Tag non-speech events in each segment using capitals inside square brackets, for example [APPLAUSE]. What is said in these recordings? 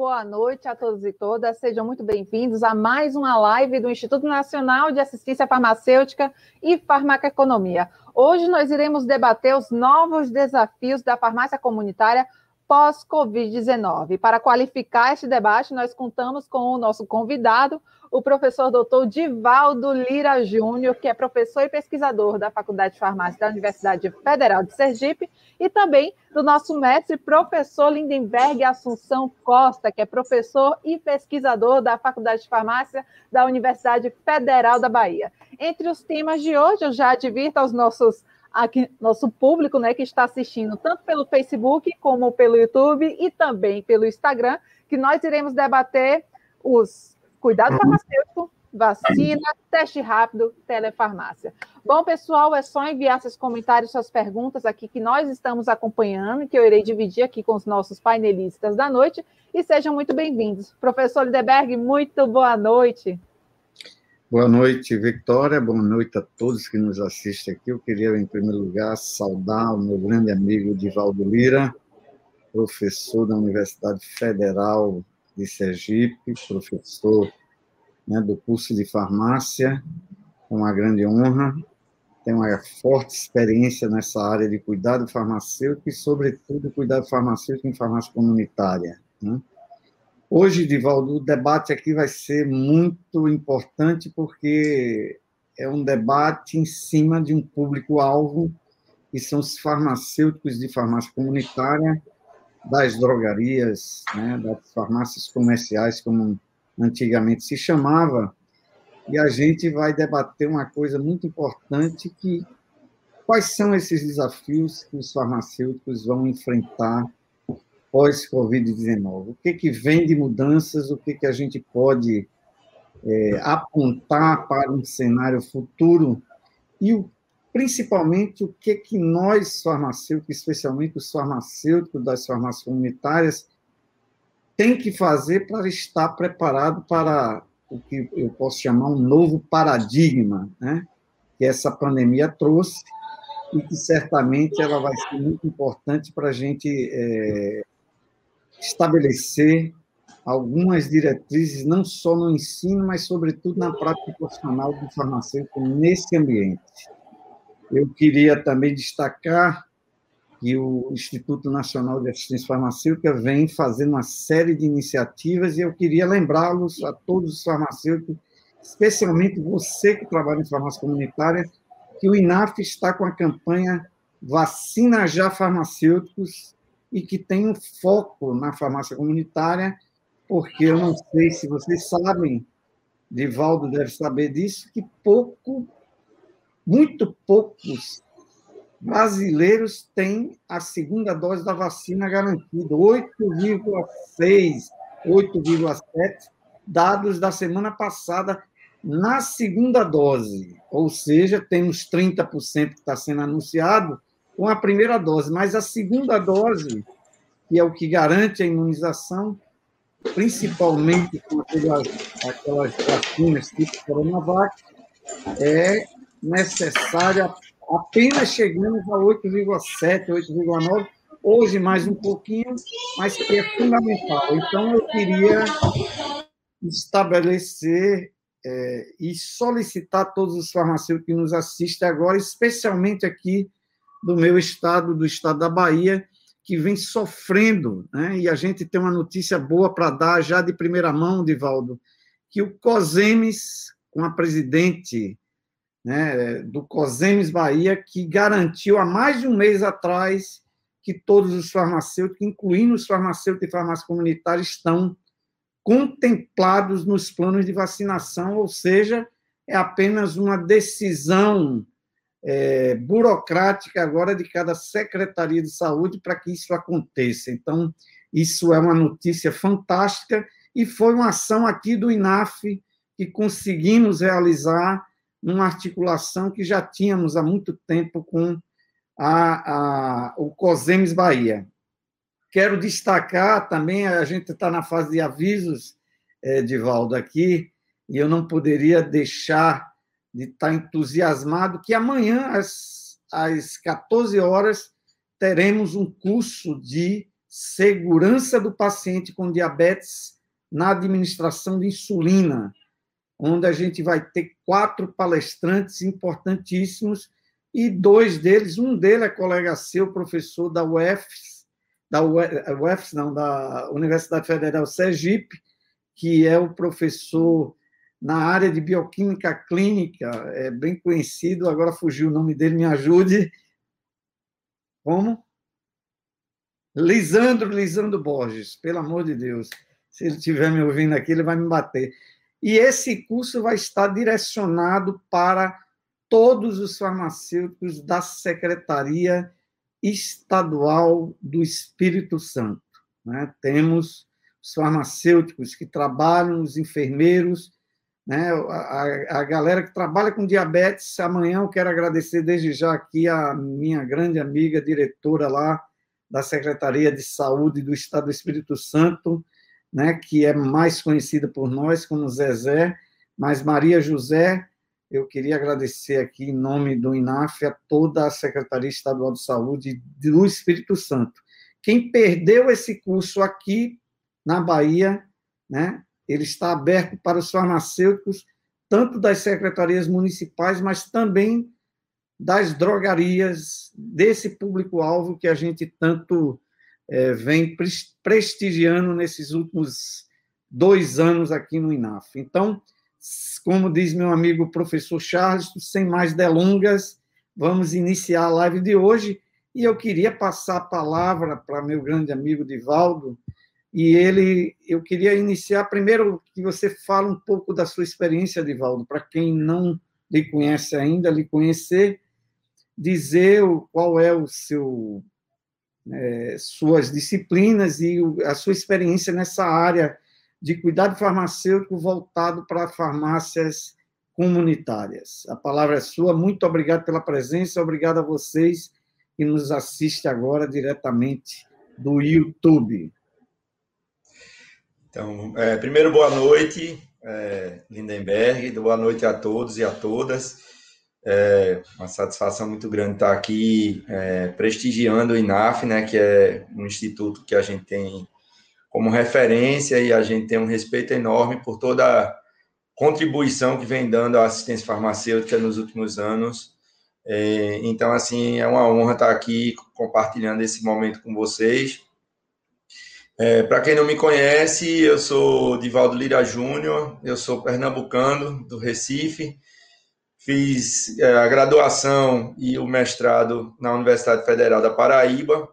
boa noite a todos e todas. Sejam muito bem-vindos a mais uma live do Instituto Nacional de Assistência Farmacêutica e Farmacoeconomia. Hoje nós iremos debater os novos desafios da farmácia comunitária pós-Covid-19. Para qualificar este debate, nós contamos com o nosso convidado, o professor doutor Divaldo Lira Júnior, que é professor e pesquisador da Faculdade de Farmácia da Universidade Federal de Sergipe, e também do nosso mestre, professor Lindenberg Assunção Costa, que é professor e pesquisador da Faculdade de Farmácia da Universidade Federal da Bahia. Entre os temas de hoje, eu já advirto aos nossos aqui, nosso público, né, que está assistindo tanto pelo Facebook como pelo YouTube e também pelo Instagram, que nós iremos debater os cuidado farmacêutico, vacina, teste rápido, telefarmácia. Bom, pessoal, é só enviar seus comentários, suas perguntas aqui que nós estamos acompanhando, que eu irei dividir aqui com os nossos painelistas da noite, e sejam muito bem-vindos. Professor Lideberg, muito boa noite. Boa noite, Victoria. Boa noite a todos que nos assistem aqui. Eu queria, em primeiro lugar, saudar o meu grande amigo Divaldo Lira, professor da Universidade Federal de Sergipe, professor né, do curso de farmácia, é uma grande honra. Tem uma forte experiência nessa área de cuidado farmacêutico e, sobretudo, cuidado farmacêutico em farmácia comunitária. Né? Hoje, Divaldo, o debate aqui vai ser muito importante porque é um debate em cima de um público-alvo, que são os farmacêuticos de farmácia comunitária, das drogarias, né, das farmácias comerciais, como antigamente se chamava, e a gente vai debater uma coisa muito importante que quais são esses desafios que os farmacêuticos vão enfrentar pós-Covid-19? O que, que vem de mudanças? O que, que a gente pode é, apontar para um cenário futuro? E o, principalmente o que, que nós, farmacêuticos, especialmente os farmacêuticos das farmácias comunitárias, tem que fazer para estar preparado para o que eu posso chamar um novo paradigma, né? que essa pandemia trouxe e que certamente ela vai ser muito importante para a gente é, estabelecer algumas diretrizes, não só no ensino, mas, sobretudo, na prática profissional do farmacêutico nesse ambiente. Eu queria também destacar que o Instituto Nacional de Assistência Farmacêutica vem fazendo uma série de iniciativas e eu queria lembrá-los a todos os farmacêuticos, especialmente você que trabalha em farmácia comunitária, que o INAF está com a campanha Vacina Já Farmacêuticos, e que tem um foco na farmácia comunitária, porque eu não sei se vocês sabem, Divaldo deve saber disso, que pouco, muito poucos brasileiros têm a segunda dose da vacina garantida, 8,6, 8,7 dados da semana passada na segunda dose, ou seja, temos 30% que está sendo anunciado, com a primeira dose, mas a segunda dose, que é o que garante a imunização, principalmente com aquelas, aquelas vacinas tipo Coronavac, é necessária apenas chegamos a 8,7, 8,9, hoje mais um pouquinho, mas que é fundamental. Então, eu queria estabelecer é, e solicitar todos os farmacêuticos que nos assistem agora, especialmente aqui do meu estado, do estado da Bahia, que vem sofrendo, né? e a gente tem uma notícia boa para dar já de primeira mão, Divaldo, que o COSEMES, com a presidente né, do COSEMES Bahia, que garantiu há mais de um mês atrás que todos os farmacêuticos, incluindo os farmacêuticos e farmácia comunitária, estão contemplados nos planos de vacinação, ou seja, é apenas uma decisão é, burocrática agora de cada secretaria de saúde para que isso aconteça. Então, isso é uma notícia fantástica e foi uma ação aqui do INAF que conseguimos realizar numa articulação que já tínhamos há muito tempo com a, a, o COSEMES Bahia. Quero destacar também, a gente está na fase de avisos, é, Divaldo, aqui, e eu não poderia deixar de estar entusiasmado que amanhã, às, às 14 horas, teremos um curso de segurança do paciente com diabetes na administração de insulina, onde a gente vai ter quatro palestrantes importantíssimos e dois deles, um deles é colega seu, professor da UFS, da UFS não, da Universidade Federal Sergipe, que é o professor na área de bioquímica clínica, é bem conhecido, agora fugiu o nome dele, me ajude. Como? Lisandro, Lisandro Borges, pelo amor de Deus. Se ele estiver me ouvindo aqui, ele vai me bater. E esse curso vai estar direcionado para todos os farmacêuticos da Secretaria Estadual do Espírito Santo. Né? Temos os farmacêuticos que trabalham, os enfermeiros, né? a, a galera que trabalha com diabetes. Amanhã eu quero agradecer desde já aqui a minha grande amiga, diretora lá da Secretaria de Saúde do Estado do Espírito Santo, né, que é mais conhecida por nós como Zezé, mas Maria José, eu queria agradecer aqui em nome do INAF a toda a Secretaria Estadual de Saúde do Espírito Santo. Quem perdeu esse curso aqui na Bahia, né, ele está aberto para os farmacêuticos, tanto das secretarias municipais, mas também das drogarias, desse público-alvo que a gente tanto é, vem prestigiando nesses últimos dois anos aqui no INAF. Então, como diz meu amigo professor Charles, sem mais delongas, vamos iniciar a live de hoje. E eu queria passar a palavra para meu grande amigo Divaldo, e ele, eu queria iniciar primeiro que você fale um pouco da sua experiência, Divaldo, para quem não lhe conhece ainda, lhe conhecer, dizer qual é o seu é, suas disciplinas e a sua experiência nessa área de cuidado farmacêutico voltado para farmácias comunitárias. A palavra é sua. Muito obrigado pela presença. Obrigado a vocês que nos assistem agora diretamente do YouTube. Então, é, primeiro, boa noite, é, Lindenberg. Boa noite a todos e a todas. É uma satisfação muito grande estar aqui é, prestigiando o INAF, né, que é um instituto que a gente tem como referência e a gente tem um respeito enorme por toda a contribuição que vem dando à assistência farmacêutica nos últimos anos. É, então, assim, é uma honra estar aqui compartilhando esse momento com vocês. É, Para quem não me conhece, eu sou Divaldo Lira Júnior, eu sou pernambucano do Recife, Fiz é, a graduação e o mestrado na Universidade Federal da Paraíba,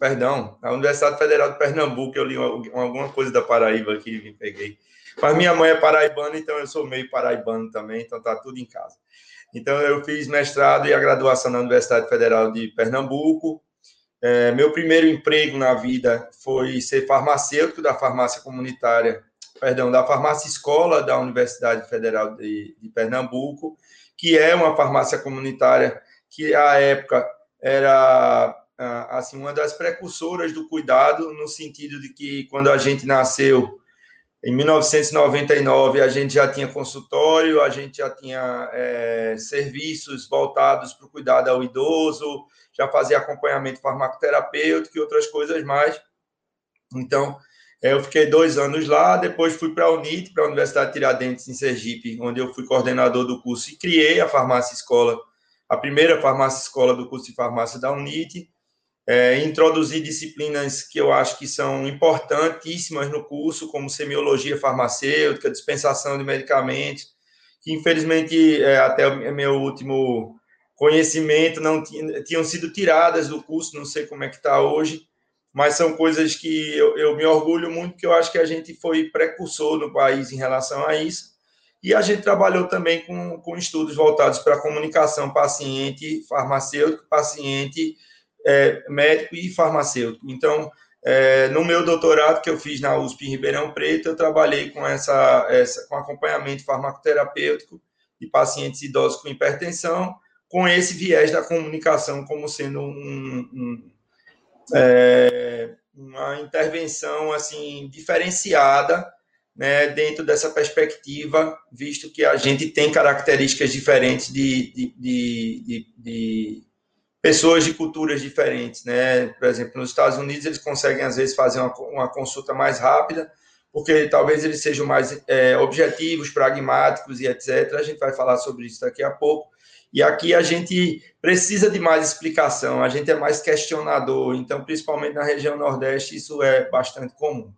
perdão, na Universidade Federal de Pernambuco, eu li alguma coisa da Paraíba aqui e me peguei. Mas minha mãe é paraibana, então eu sou meio paraibano também, então tá tudo em casa. Então eu fiz mestrado e a graduação na Universidade Federal de Pernambuco. É, meu primeiro emprego na vida foi ser farmacêutico da farmácia comunitária, perdão, da farmácia escola da Universidade Federal de, de Pernambuco que é uma farmácia comunitária que à época era assim uma das precursoras do cuidado no sentido de que quando a gente nasceu em 1999 a gente já tinha consultório, a gente já tinha é, serviços voltados para o cuidado ao idoso, já fazia acompanhamento farmacoterapêutico e outras coisas mais. Então, é, eu fiquei dois anos lá, depois fui para a UNIT, para a Universidade de Tiradentes, em Sergipe, onde eu fui coordenador do curso e criei a farmácia escola, a primeira farmácia escola do curso de farmácia da UNIT. É, introduzi disciplinas que eu acho que são importantíssimas no curso, como semiologia farmacêutica, dispensação de medicamentos, que infelizmente é, até meu último conhecimento não tinha, tinham sido tiradas do curso, não sei como é que está hoje, mas são coisas que eu, eu, me orgulho muito, porque eu acho que a gente foi precursor no país em relação a isso. E a gente trabalhou também com, com estudos voltados para a comunicação paciente, farmacêutico, paciente, é, médico e farmacêutico. Então, é, no meu doutorado que eu fiz na USP em Ribeirão Preto, eu trabalhei com essa, essa com acompanhamento farmacoterapêutico de pacientes idosos com hipertensão, com esse viés da comunicação como sendo um, um é, uma intervenção assim diferenciada né, dentro dessa perspectiva, visto que a gente tem características diferentes de, de, de, de pessoas de culturas diferentes, né? Por exemplo, nos Estados Unidos eles conseguem às vezes fazer uma, uma consulta mais rápida, porque talvez eles sejam mais é, objetivos, pragmáticos e etc. A gente vai falar sobre isso daqui a pouco. E aqui a gente precisa de mais explicação, a gente é mais questionador, então, principalmente na região Nordeste, isso é bastante comum.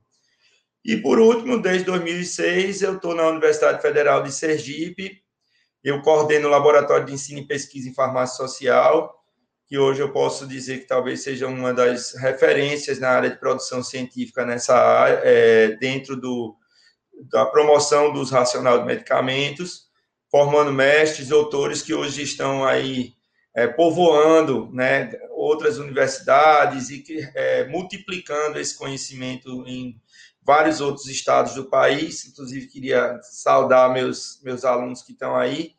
E, por último, desde 2006, eu estou na Universidade Federal de Sergipe, eu coordeno o Laboratório de Ensino e Pesquisa em Farmácia Social, que hoje eu posso dizer que talvez seja uma das referências na área de produção científica nessa área, é, dentro do, da promoção dos racional de medicamentos, formando mestres, doutores que hoje estão aí é, povoando né, outras universidades e que, é, multiplicando esse conhecimento em vários outros estados do país. Inclusive, queria saudar meus, meus alunos que estão aí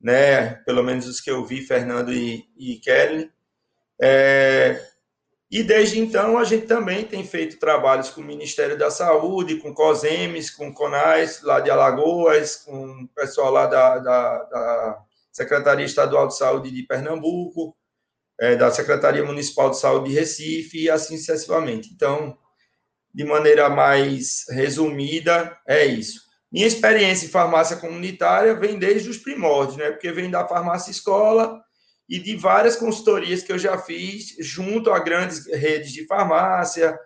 né? Pelo menos os que eu vi, Fernando e, e Kelly. É, e desde então a gente também tem feito trabalhos com o Ministério da Saúde, com COSEMES, com CONAS, lá de Alagoas, com o pessoal lá da, da, da Secretaria Estadual de Saúde de Pernambuco, é, da Secretaria Municipal de Saúde de Recife e assim sucessivamente. Então, de maneira mais resumida, é isso. Minha experiência em farmácia comunitária vem desde os primórdios, né? Porque vem da farmácia escola e de várias consultorias que eu já fiz junto a grandes redes de farmácia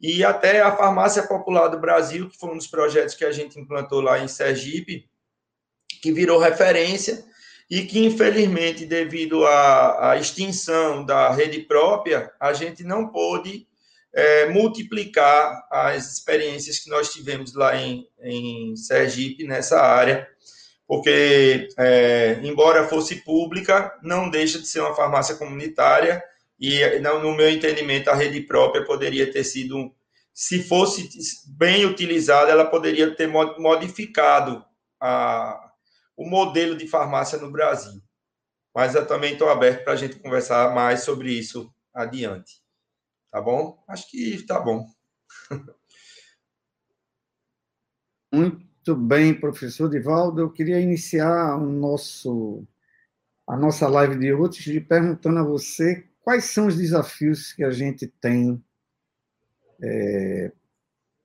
e até a Farmácia Popular do Brasil, que foi um dos projetos que a gente implantou lá em Sergipe, que virou referência e que, infelizmente, devido à, à extinção da rede própria, a gente não pôde é, multiplicar as experiências que nós tivemos lá em, em Sergipe nessa área, porque, é, embora fosse pública, não deixa de ser uma farmácia comunitária, e no meu entendimento a rede própria poderia ter sido, se fosse bem utilizada, ela poderia ter modificado a, o modelo de farmácia no Brasil. Mas eu também estou aberto para a gente conversar mais sobre isso adiante. Tá bom? Acho que tá bom. Muito bem, professor Divaldo. Eu queria iniciar o nosso, a nossa live de hoje perguntando a você quais são os desafios que a gente tem é,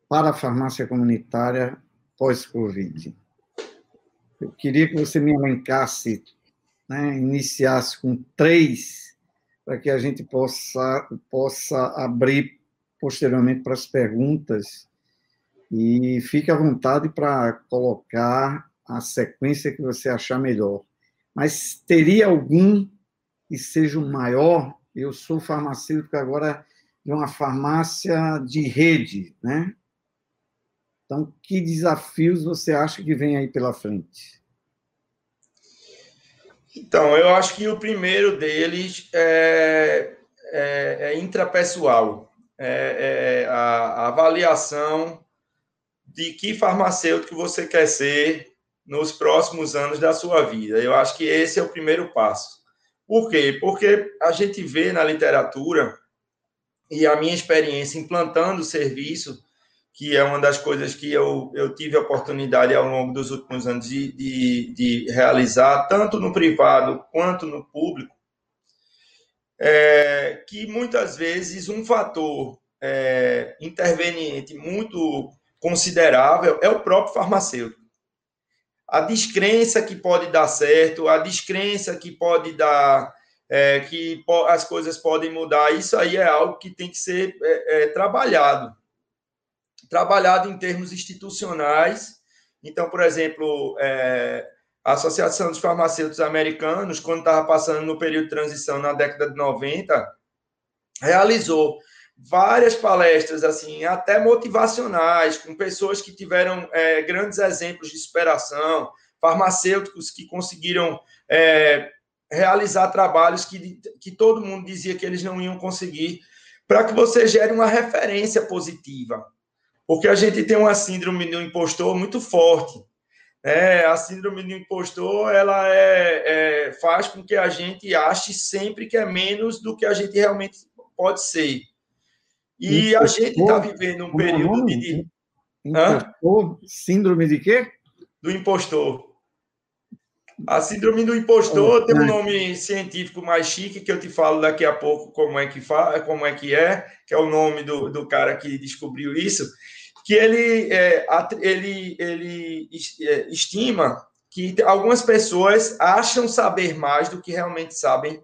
para a farmácia comunitária pós-Covid. Eu queria que você me elencasse, né, iniciasse com três para que a gente possa, possa abrir posteriormente para as perguntas e fique à vontade para colocar a sequência que você achar melhor. Mas teria algum que seja o maior? Eu sou farmacêutico agora de uma farmácia de rede, né? Então, que desafios você acha que vem aí pela frente? Então, eu acho que o primeiro deles é, é, é intrapessoal, é, é a, a, avaliação de que farmacêutico você quer ser nos próximos anos da sua vida. Eu acho que esse é o primeiro passo. Por quê? Porque a gente vê na literatura, e a minha experiência implantando o serviço, que é uma das coisas que eu, eu tive a oportunidade ao longo dos últimos anos de, de, de realizar, tanto no privado quanto no público, é, que muitas vezes um fator é, interveniente muito considerável é o próprio farmacêutico. A descrença que pode dar certo, a descrença que pode dar, é, que as coisas podem mudar, isso aí é algo que tem que ser é, é, trabalhado trabalhado em termos institucionais. Então, por exemplo, é, a Associação dos Farmacêuticos Americanos, quando estava passando no período de transição na década de 90, realizou várias palestras, assim, até motivacionais, com pessoas que tiveram é, grandes exemplos de superação, farmacêuticos que conseguiram é, realizar trabalhos que, que todo mundo dizia que eles não iam conseguir, para que você gere uma referência positiva. Porque a gente tem uma síndrome do impostor muito forte. É, a síndrome do impostor ela é, é, faz com que a gente ache sempre que é menos do que a gente realmente pode ser. E impostor, a gente está vivendo um período de. Impostor, síndrome de quê? Do impostor. A síndrome do impostor tem um nome científico mais chique que eu te falo daqui a pouco como é que fala, como é que é, que é o nome do, do cara que descobriu isso, que ele, é, ele, ele é, estima que algumas pessoas acham saber mais do que realmente sabem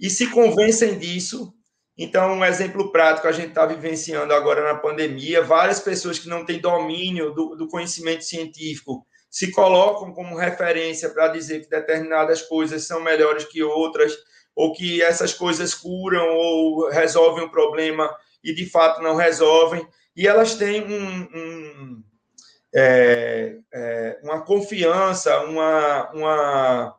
e se convencem disso. Então, um exemplo prático, a gente está vivenciando agora na pandemia, várias pessoas que não têm domínio do, do conhecimento científico se colocam como referência para dizer que determinadas coisas são melhores que outras, ou que essas coisas curam ou resolvem um problema e de fato não resolvem, e elas têm um, um, é, é, uma confiança, uma, uma,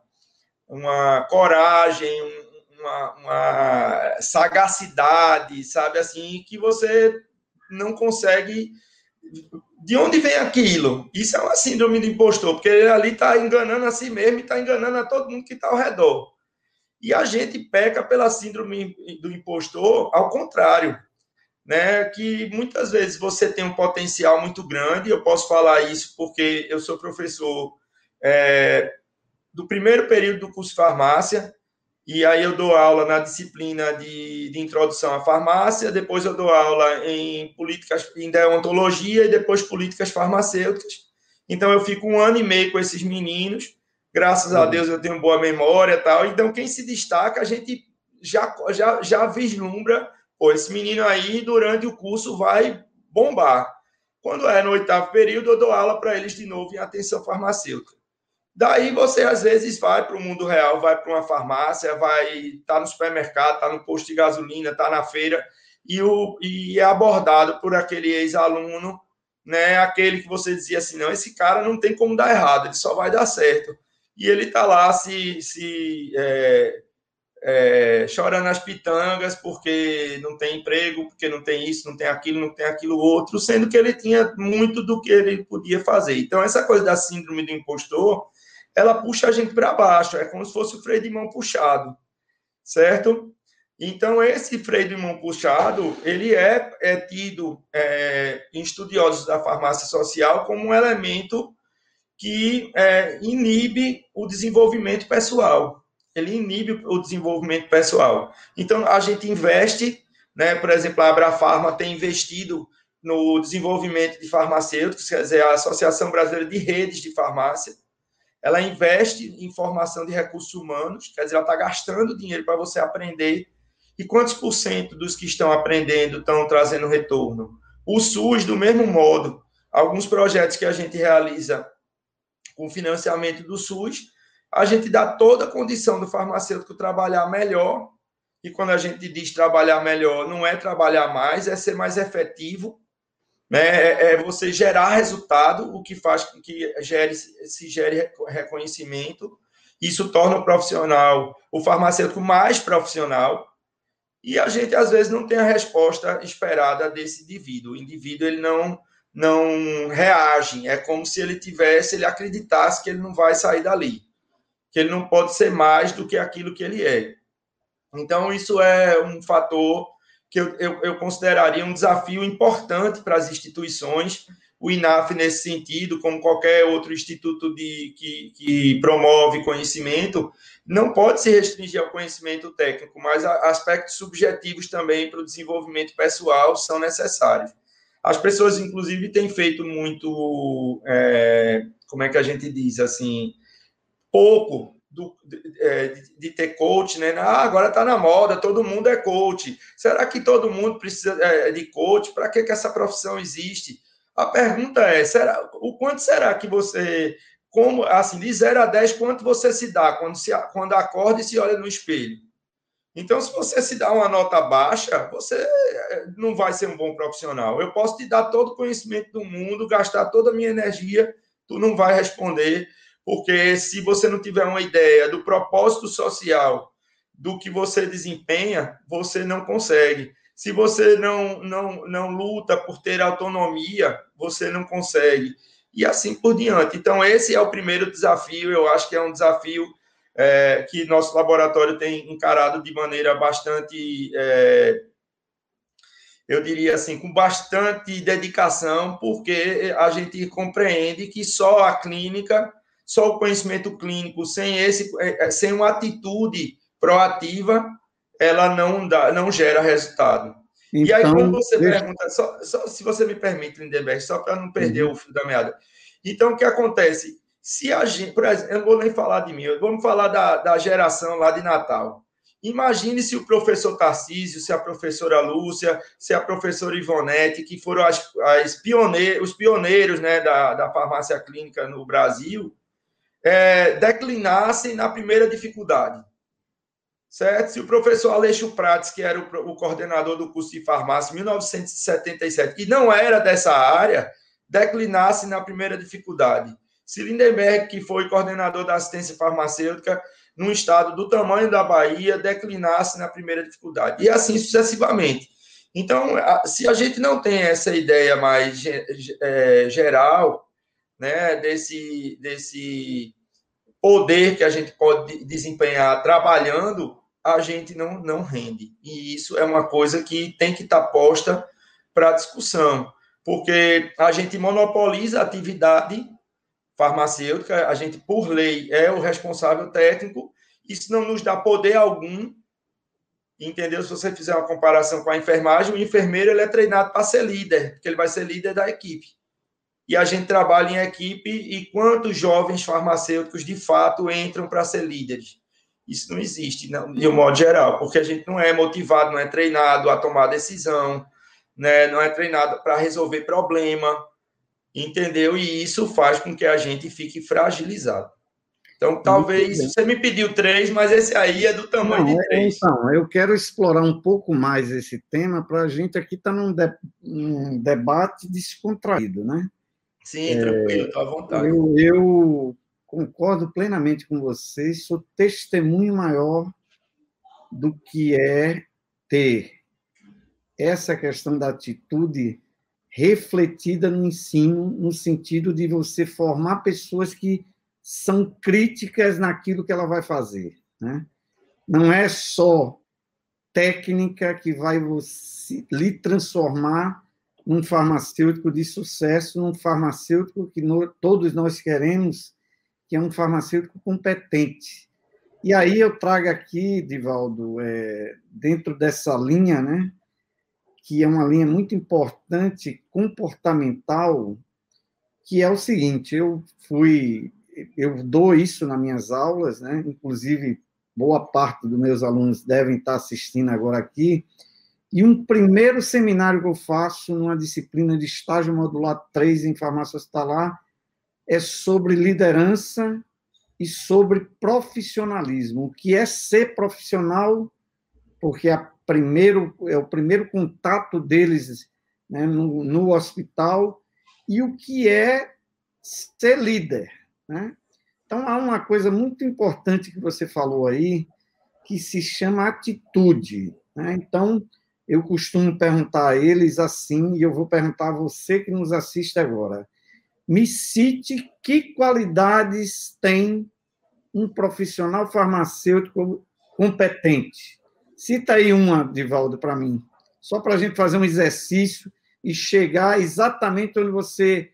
uma coragem, uma, uma sagacidade, sabe assim, que você não consegue de onde vem aquilo? Isso é uma síndrome do impostor, porque ele ali está enganando a si mesmo e está enganando a todo mundo que está ao redor. E a gente peca pela síndrome do impostor ao contrário, né? Que muitas vezes você tem um potencial muito grande. Eu posso falar isso porque eu sou professor é, do primeiro período do curso de farmácia e aí eu dou aula na disciplina de, de introdução à farmácia, depois eu dou aula em políticas, em deontologia e depois políticas farmacêuticas. Então eu fico um ano e meio com esses meninos. Graças a uhum. Deus eu tenho boa memória e tal. Então quem se destaca, a gente já, já, já vislumbra, pô, esse menino aí durante o curso vai bombar. Quando é no oitavo período, eu dou aula para eles de novo em atenção farmacêutica. Daí você às vezes vai para o mundo real, vai para uma farmácia, vai estar tá no supermercado, está no posto de gasolina, está na feira e, o, e é abordado por aquele ex-aluno, né? Aquele que você dizia assim, não, esse cara não tem como dar errado, ele só vai dar certo. E ele está lá se, se é, é, chorando as pitangas porque não tem emprego, porque não tem isso, não tem aquilo, não tem aquilo outro, sendo que ele tinha muito do que ele podia fazer. Então, essa coisa da síndrome do impostor ela puxa a gente para baixo, é como se fosse o freio de mão puxado, certo? Então, esse freio de mão puxado, ele é, é tido é, em estudiosos da farmácia social como um elemento que é, inibe o desenvolvimento pessoal. Ele inibe o desenvolvimento pessoal. Então, a gente investe, né, por exemplo, a Abrafarma tem investido no desenvolvimento de farmacêuticos, quer dizer, a Associação Brasileira de Redes de Farmácia, ela investe em formação de recursos humanos, quer dizer, ela está gastando dinheiro para você aprender. E quantos por cento dos que estão aprendendo estão trazendo retorno? O SUS, do mesmo modo, alguns projetos que a gente realiza com financiamento do SUS, a gente dá toda a condição do farmacêutico trabalhar melhor. E quando a gente diz trabalhar melhor, não é trabalhar mais, é ser mais efetivo né, é, é você gerar resultado, o que faz com que gere, se gere reconhecimento. Isso torna o profissional, o farmacêutico, mais profissional. E a gente, às vezes, não tem a resposta esperada desse indivíduo. O indivíduo ele não, não reage. É como se ele tivesse, ele acreditasse que ele não vai sair dali. Que ele não pode ser mais do que aquilo que ele é. Então, isso é um fator que eu, eu, eu consideraria um desafio importante para as instituições, o INAF nesse sentido, como qualquer outro instituto de, que, que promove conhecimento, não pode se restringir ao conhecimento técnico, mas aspectos subjetivos também para o desenvolvimento pessoal são necessários. As pessoas, inclusive, têm feito muito, é, como é que a gente diz, assim, pouco do, é, de, de, ter coach, né? Ah, agora está na moda, todo mundo é coach. Será que todo mundo precisa é, de coach? Para que, que essa profissão existe? A pergunta é: será, o quanto será que você, como assim, de 0 a 10, quanto você se dá quando, se, quando acorda e se olha no espelho? Então, se você se dá uma nota baixa, você é, não vai ser um bom profissional. Eu posso te dar todo o conhecimento do mundo, gastar toda a minha energia, tu não vai responder porque se você não tiver uma ideia do propósito social do que você desempenha, você não consegue. Se você não, não, não luta por ter autonomia, você não consegue. E assim por diante. Então, esse é o primeiro desafio. Eu acho que é um desafio é, que nosso laboratório tem encarado de maneira bastante, é, eu diria assim, com bastante dedicação, porque a gente compreende que só a clínica só o conhecimento clínico, sem esse, é, é, sem uma atitude proativa, ela não dá, não gera resultado. Então, e aí, quando então, você deixa... pergunta, só, só, se você me permite, Lindenberg, só para não perder uhum. o fio da meada. Então, o que acontece? Se a gente, por exemplo, eu não vou nem falar de mim, vamos falar da, da geração lá de Natal. Imagine se o professor Tarcísio, se a professora Lúcia, se a professora Ivonete, que foram as, as pioneiros, os pioneiros né, da, da farmácia clínica no Brasil, é, na primeira dificuldade. Certo? Se o professor Aleixo Prates, que era o, o coordenador do curso de farmácia em 1977, e não era dessa área, declinasse na primeira dificuldade. Se Lindenberg, que foi coordenador da assistência farmacêutica num estado do tamanho da Bahia, declinasse na primeira dificuldade. E assim sucessivamente. Então, se a gente não tem essa ideia mais é, geral, né, desse, desse poder que a gente pode desempenhar trabalhando, a gente não, não rende. E isso é uma coisa que tem que estar posta para discussão, porque a gente monopoliza a atividade farmacêutica, a gente, por lei, é o responsável técnico, isso não nos dá poder algum, entendeu? Se você fizer uma comparação com a enfermagem, o enfermeiro ele é treinado para ser líder, porque ele vai ser líder da equipe e a gente trabalha em equipe e quantos jovens farmacêuticos de fato entram para ser líderes. Isso não existe, não, de um modo geral, porque a gente não é motivado, não é treinado a tomar decisão, né? não é treinado para resolver problema, entendeu? E isso faz com que a gente fique fragilizado. Então, talvez, você me pediu três, mas esse aí é do tamanho não, de três. Então, eu quero explorar um pouco mais esse tema para a gente aqui estar tá num, de, num debate descontraído, né? Sim, tranquilo, estou à vontade. Eu, eu concordo plenamente com vocês, sou testemunho maior do que é ter essa questão da atitude refletida no ensino, no sentido de você formar pessoas que são críticas naquilo que ela vai fazer. Né? Não é só técnica que vai você, lhe transformar um farmacêutico de sucesso, um farmacêutico que no, todos nós queremos, que é um farmacêutico competente. E aí eu trago aqui, Divaldo, é, dentro dessa linha, né, que é uma linha muito importante, comportamental, que é o seguinte, eu fui, eu dou isso nas minhas aulas, né, inclusive boa parte dos meus alunos devem estar assistindo agora aqui, e um primeiro seminário que eu faço numa disciplina de estágio modular 3 em farmácia hospitalar é sobre liderança e sobre profissionalismo. O que é ser profissional, porque é, primeiro, é o primeiro contato deles né, no, no hospital, e o que é ser líder. Né? Então, há uma coisa muito importante que você falou aí, que se chama atitude. Né? Então, eu costumo perguntar a eles assim, e eu vou perguntar a você que nos assiste agora. Me cite que qualidades tem um profissional farmacêutico competente. Cita aí uma, Divaldo, para mim, só para a gente fazer um exercício e chegar exatamente onde você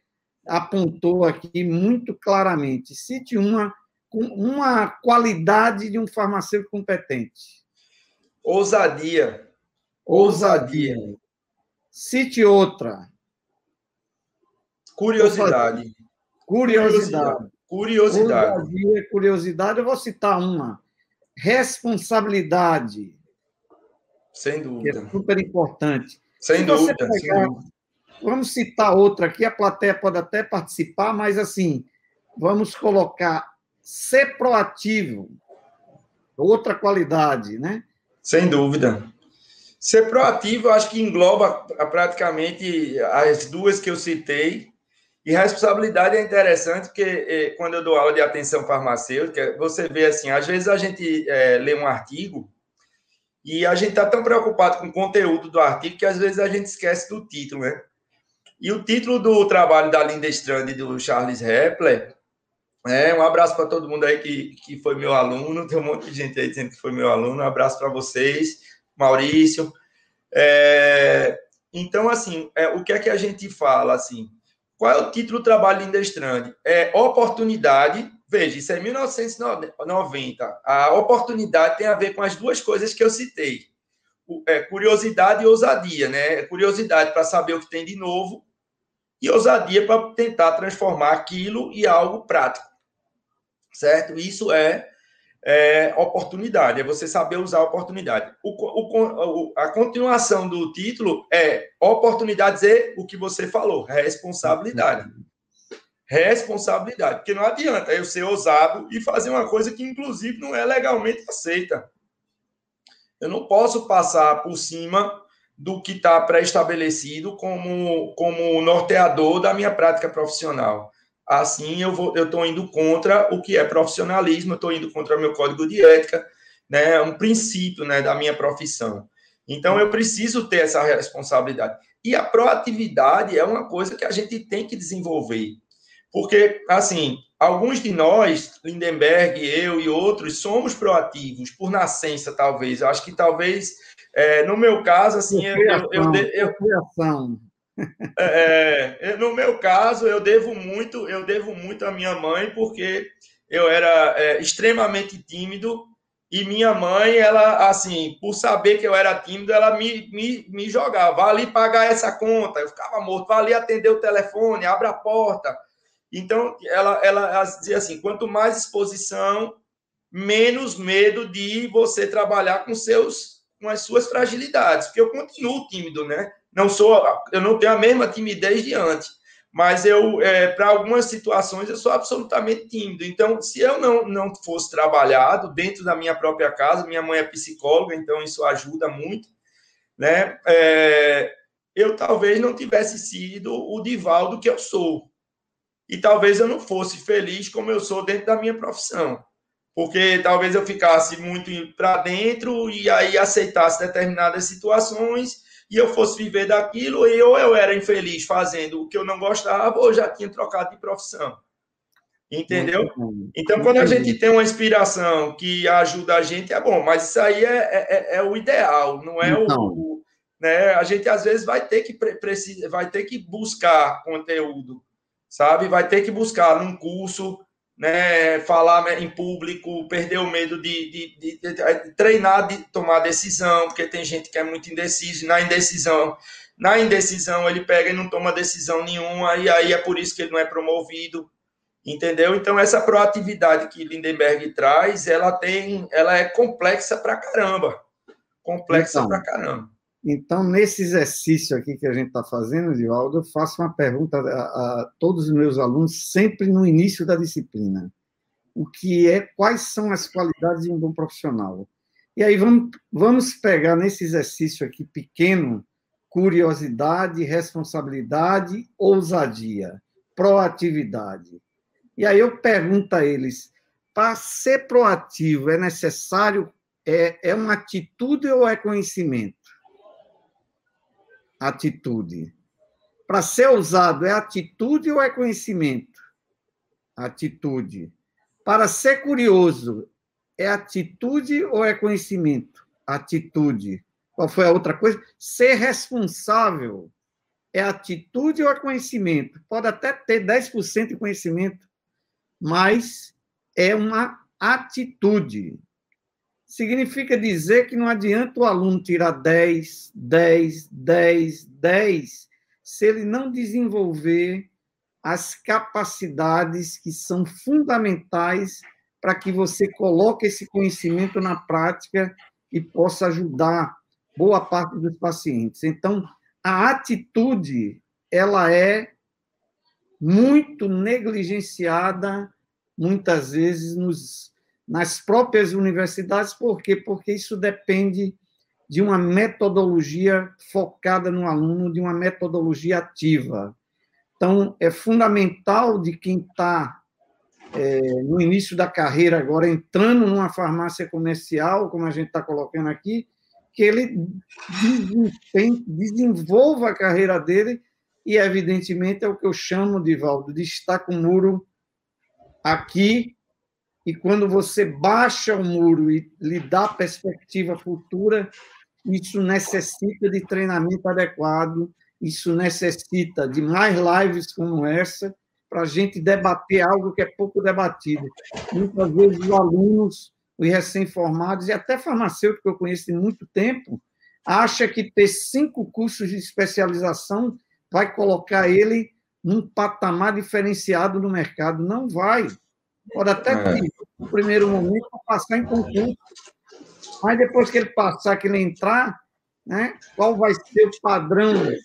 apontou aqui muito claramente. Cite uma, uma qualidade de um farmacêutico competente. Ousadia. Ousadia. Cite outra. Curiosidade. Curiosidade. Curiosidade. Ousadia, curiosidade. Eu vou citar uma. Responsabilidade. Sem dúvida. Que é super importante. Sem dúvida, pegar, sem dúvida. Vamos citar outra aqui. A plateia pode até participar, mas assim, vamos colocar ser proativo. Outra qualidade, né? Sem dúvida. Ser proativo, eu acho que engloba praticamente as duas que eu citei. E responsabilidade é interessante, porque eh, quando eu dou aula de atenção farmacêutica, você vê assim, às vezes a gente é, lê um artigo e a gente está tão preocupado com o conteúdo do artigo que às vezes a gente esquece do título, né? E o título do trabalho da Linda Strand e do Charles Hepler, é, um abraço para todo mundo aí que, que foi meu aluno, tem um monte de gente aí dizendo que foi meu aluno, um abraço para vocês. Maurício. É, então, assim, é, o que é que a gente fala, assim? Qual é o título do trabalho de Indestrand? É oportunidade veja, isso é 1990. A oportunidade tem a ver com as duas coisas que eu citei. É, curiosidade e ousadia, né? Curiosidade para saber o que tem de novo e ousadia para tentar transformar aquilo em algo prático, certo? Isso é, é oportunidade, é você saber usar a oportunidade. O, o, a continuação do título é oportunidades e o que você falou, responsabilidade responsabilidade. Porque não adianta eu ser ousado e fazer uma coisa que, inclusive, não é legalmente aceita. Eu não posso passar por cima do que está pré-estabelecido como, como norteador da minha prática profissional. Assim, eu vou, eu estou indo contra o que é profissionalismo, eu estou indo contra o meu código de ética, né, um princípio né, da minha profissão. Então, eu preciso ter essa responsabilidade. E a proatividade é uma coisa que a gente tem que desenvolver. Porque, assim, alguns de nós, Lindenberg, eu e outros, somos proativos, por nascença, talvez. Eu acho que talvez, é, no meu caso, assim, eu, eu, eu, eu, é, é, no meu caso, eu devo muito, eu devo muito à minha mãe, porque eu era é, extremamente tímido e minha mãe, ela, assim, por saber que eu era tímido, ela me, me, me jogava. Vá ali pagar essa conta. Eu ficava morto. Vá ali atender o telefone, abra a porta. Então, ela, ela dizia assim: quanto mais exposição, menos medo de você trabalhar com seus com as suas fragilidades, porque eu continuo tímido, né? Não sou, eu não tenho a mesma timidez de antes, mas eu, é, para algumas situações, eu sou absolutamente tímido. Então, se eu não, não fosse trabalhado dentro da minha própria casa, minha mãe é psicóloga, então isso ajuda muito, né? É, eu talvez não tivesse sido o Divaldo que eu sou e talvez eu não fosse feliz como eu sou dentro da minha profissão. Porque talvez eu ficasse muito para dentro e aí aceitasse determinadas situações e eu fosse viver daquilo, e ou eu era infeliz fazendo o que eu não gostava, ou já tinha trocado de profissão. Entendeu? Então, quando a gente tem uma inspiração que ajuda a gente, é bom, mas isso aí é, é, é, é o ideal, não é então. o. Né? A gente às vezes vai ter que precisa, vai ter que buscar conteúdo sabe? Vai ter que buscar num curso, né, falar em público, perder o medo de, de, de, de, treinar, de tomar decisão, porque tem gente que é muito indeciso, e na indecisão, na indecisão ele pega e não toma decisão nenhuma, e aí é por isso que ele não é promovido, entendeu? Então essa proatividade que Lindenberg traz, ela tem, ela é complexa pra caramba, complexa então, pra caramba. Então, nesse exercício aqui que a gente está fazendo, Divaldo, eu faço uma pergunta a, a, todos os meus alunos, sempre no início da disciplina. O que é, quais são as qualidades de um bom profissional? E aí vamos, vamos pegar nesse exercício aqui pequeno, curiosidade, responsabilidade, ousadia, proatividade. E aí eu pergunto a eles, para ser proativo é necessário, é, é uma atitude ou é conhecimento? Atitude. Para ser usado, é atitude ou é conhecimento? Atitude. Para ser curioso, é atitude ou é conhecimento? Atitude. Qual foi a outra coisa? Ser responsável é atitude ou é conhecimento? Pode até ter 10% de conhecimento, mas é uma atitude significa dizer que não adianta o aluno tirar 10, 10, 10, 10, se ele não desenvolver as capacidades que são fundamentais para que você coloque esse conhecimento na prática e possa ajudar boa parte dos pacientes. Então, a atitude, ela é muito negligenciada muitas vezes nos nas próprias universidades, por quê? Porque isso depende de uma metodologia focada no aluno, de uma metodologia ativa. Então, é fundamental de quem está é, no início da carreira agora, entrando numa farmácia comercial, como a gente está colocando aqui, que ele desenvolva a carreira dele e, evidentemente, é o que eu chamo, Divaldo, de estar com o muro aqui e quando você baixa o muro e lhe dá perspectiva futura, isso necessita de treinamento adequado, isso necessita de mais lives como essa, para a gente debater algo que é pouco debatido. Muitas vezes os alunos, os recém-formados, e até farmacêutico que eu conheço há muito tempo, acha que ter cinco cursos de especialização vai colocar ele num patamar diferenciado no mercado. Não vai. Pode até é. no primeiro momento, passar em concurso. Mas depois que ele passar, que ele entrar, né, qual vai ser o padrão é,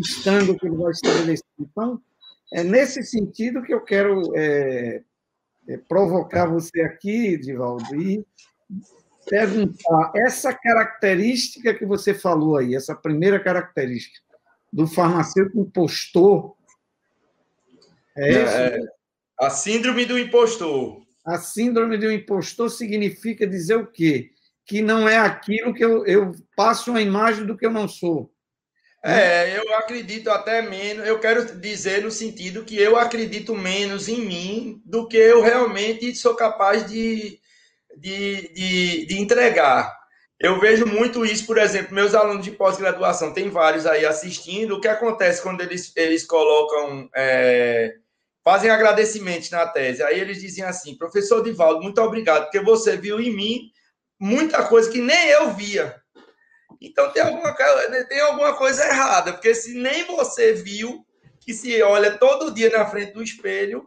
estando que ele vai estabelecer? Então, é nesse sentido que eu quero é, é, provocar você aqui, Divaldo, e perguntar essa característica que você falou aí, essa primeira característica do farmacêutico impostor. É, é a síndrome do impostor. A síndrome do impostor significa dizer o quê? Que não é aquilo que eu, eu passo uma imagem do que eu não sou. É, eu acredito até menos, eu quero dizer no sentido que eu acredito menos em mim do que eu realmente sou capaz de, de, de, de entregar. Eu vejo muito isso, por exemplo, meus alunos de pós-graduação, tem vários aí assistindo. O que acontece quando eles, eles colocam, é, fazem agradecimentos na tese? Aí eles dizem assim: professor Divaldo, muito obrigado, porque você viu em mim muita coisa que nem eu via. Então tem alguma, tem alguma coisa errada, porque se nem você viu, que se olha todo dia na frente do espelho,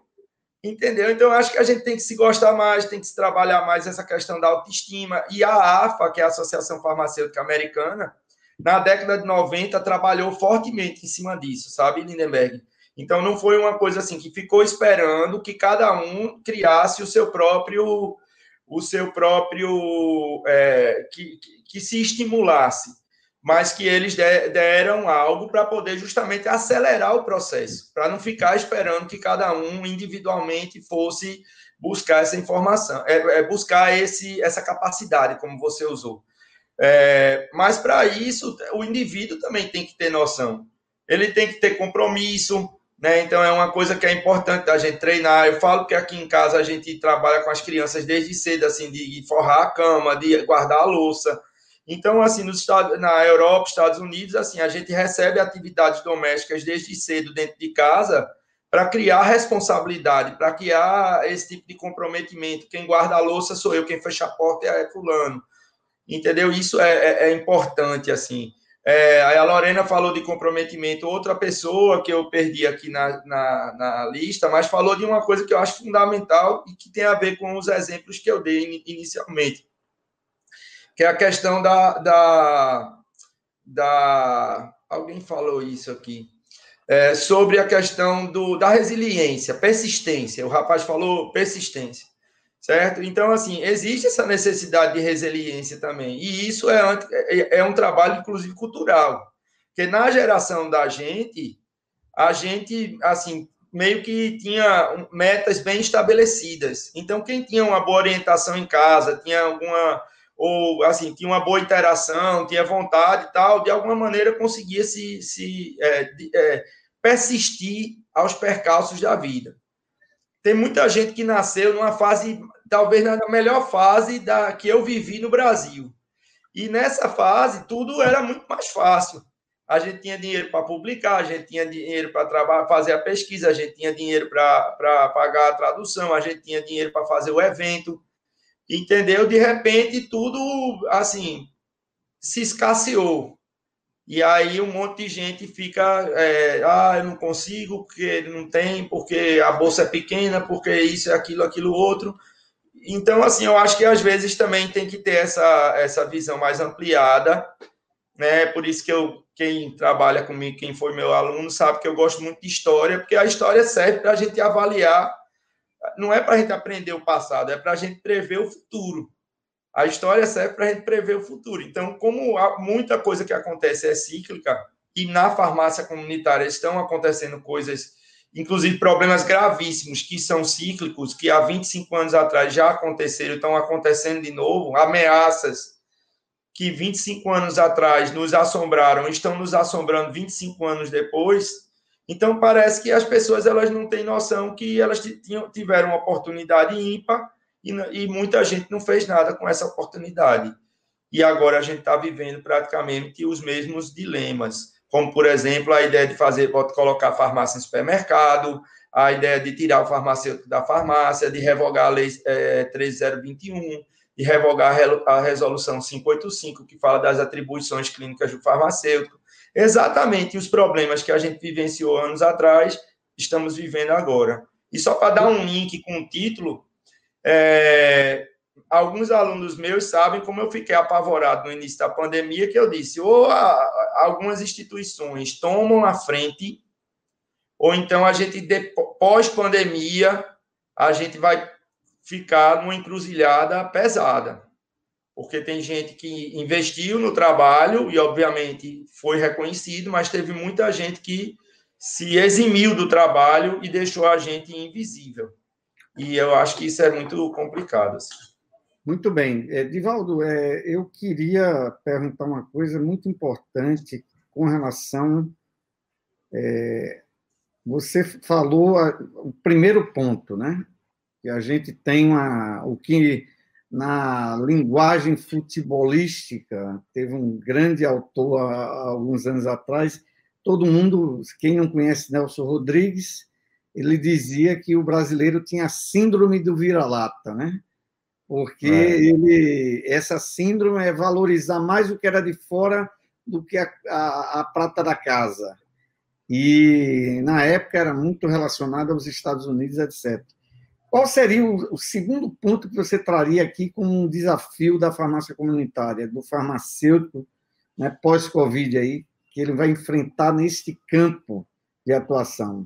Entendeu? Então, acho que a gente tem que se gostar mais, tem que se trabalhar mais essa questão da autoestima. E a AFA, que é a Associação Farmacêutica Americana, na década de 90, trabalhou fortemente em cima disso, sabe, Lindenberg? Então, não foi uma coisa assim que ficou esperando que cada um criasse o seu próprio, o seu próprio, é, que, que, que se estimulasse mas que eles deram algo para poder justamente acelerar o processo, para não ficar esperando que cada um individualmente fosse buscar essa informação, é, é buscar esse, essa capacidade, como você usou. É, mas para isso, o indivíduo também tem que ter noção. Ele tem que ter compromisso, né? Então é uma coisa que é importante a gente treinar. Eu falo que aqui em casa a gente trabalha com as crianças desde cedo, assim, de forrar a cama, de guardar a louça então, assim, nos Estados, na Europa, Estados Unidos, assim, a gente recebe atividades domésticas desde cedo dentro de casa para criar responsabilidade, para criar esse tipo de comprometimento. Quem guarda a louça sou eu, quem fecha a porta é fulano. Entendeu? Isso é, é, é importante, assim. É, aí a Lorena falou de comprometimento, outra pessoa que eu perdi aqui na, na, na, lista, mas falou de uma coisa que eu acho fundamental e que tem a ver com os exemplos que eu dei inicialmente que é a questão da, da, da alguém falou isso aqui, é, sobre a questão do, da resiliência, persistência. O rapaz falou persistência, certo? Então, assim, existe essa necessidade de resiliência também. E isso é, é, é um trabalho, inclusive, cultural. Porque na geração da gente, a gente, assim, meio que tinha metas bem estabelecidas. Então, quem tinha uma boa orientação em casa, tinha alguma ou assim, tinha uma boa interação, tinha vontade e tal, de alguma maneira conseguia se, se é, de, é, persistir aos percalços da vida. Tem muita gente que nasceu numa fase, talvez na melhor fase da que eu vivi no Brasil. E nessa fase, tudo era muito mais fácil. A gente tinha dinheiro para publicar, a gente tinha dinheiro para fazer a pesquisa, a gente tinha dinheiro para pagar a tradução, a gente tinha dinheiro para fazer o evento entendeu? De repente, tudo, assim, se escasseou. E aí um monte de gente fica, é, ah, eu não consigo, porque não tem, porque a bolsa é pequena, porque isso, aquilo, aquilo, outro. Então, assim, eu acho que às vezes também tem que ter essa, essa visão mais ampliada, né? Por isso que eu, quem trabalha comigo, quem foi meu aluno, sabe que eu gosto muito de história, porque a história serve para a gente avaliar não é para a gente aprender o passado, é para a gente prever o futuro. A história serve para a gente prever o futuro. Então, como muita coisa que acontece é cíclica, e na farmácia comunitária estão acontecendo coisas, inclusive problemas gravíssimos que são cíclicos, que há 25 anos atrás já aconteceram, estão acontecendo de novo, ameaças que 25 anos atrás nos assombraram, estão nos assombrando 25 anos depois, então parece que as pessoas elas não têm noção que elas tiveram uma oportunidade ímpar e, e muita gente não fez nada com essa oportunidade. E agora a gente está vivendo praticamente os mesmos dilemas. Como, por exemplo, a ideia de fazer, pode colocar farmácia em supermercado, a ideia de tirar o farmacêutico da farmácia, de revogar a lei é, 3021, de revogar a resolução 585, que fala das atribuições clínicas do farmacêutico. Exatamente os problemas que a gente vivenciou anos atrás, estamos vivendo agora. E só para dar um link com o título, é, alguns alunos meus sabem como eu fiquei apavorado no início da pandemia, que eu disse, ou a, algumas instituições tomam a frente, ou então a gente, pós-pandemia, a gente vai ficar numa encruzilhada pesada. Porque tem gente que investiu no trabalho e, obviamente, foi reconhecido, mas teve muita gente que se eximiu do trabalho e deixou a gente invisível. E eu acho que isso é muito complicado. Assim. Muito bem. É, Divaldo, é, eu queria perguntar uma coisa muito importante com relação. É, você falou o primeiro ponto, né? Que a gente tem uma, o que na linguagem futebolística teve um grande autor há, alguns anos atrás. Todo mundo, quem não conhece Nelson Rodrigues, ele dizia que o brasileiro tinha síndrome do vira-lata, né? Porque é. ele, essa síndrome é valorizar mais o que era de fora do que a, a, a prata da casa. E na época era muito relacionado aos Estados Unidos, etc. Qual seria o, o segundo ponto que você traria aqui como um desafio da farmácia comunitária, do farmacêutico né, pós-Covid aí, que ele vai enfrentar neste campo de atuação?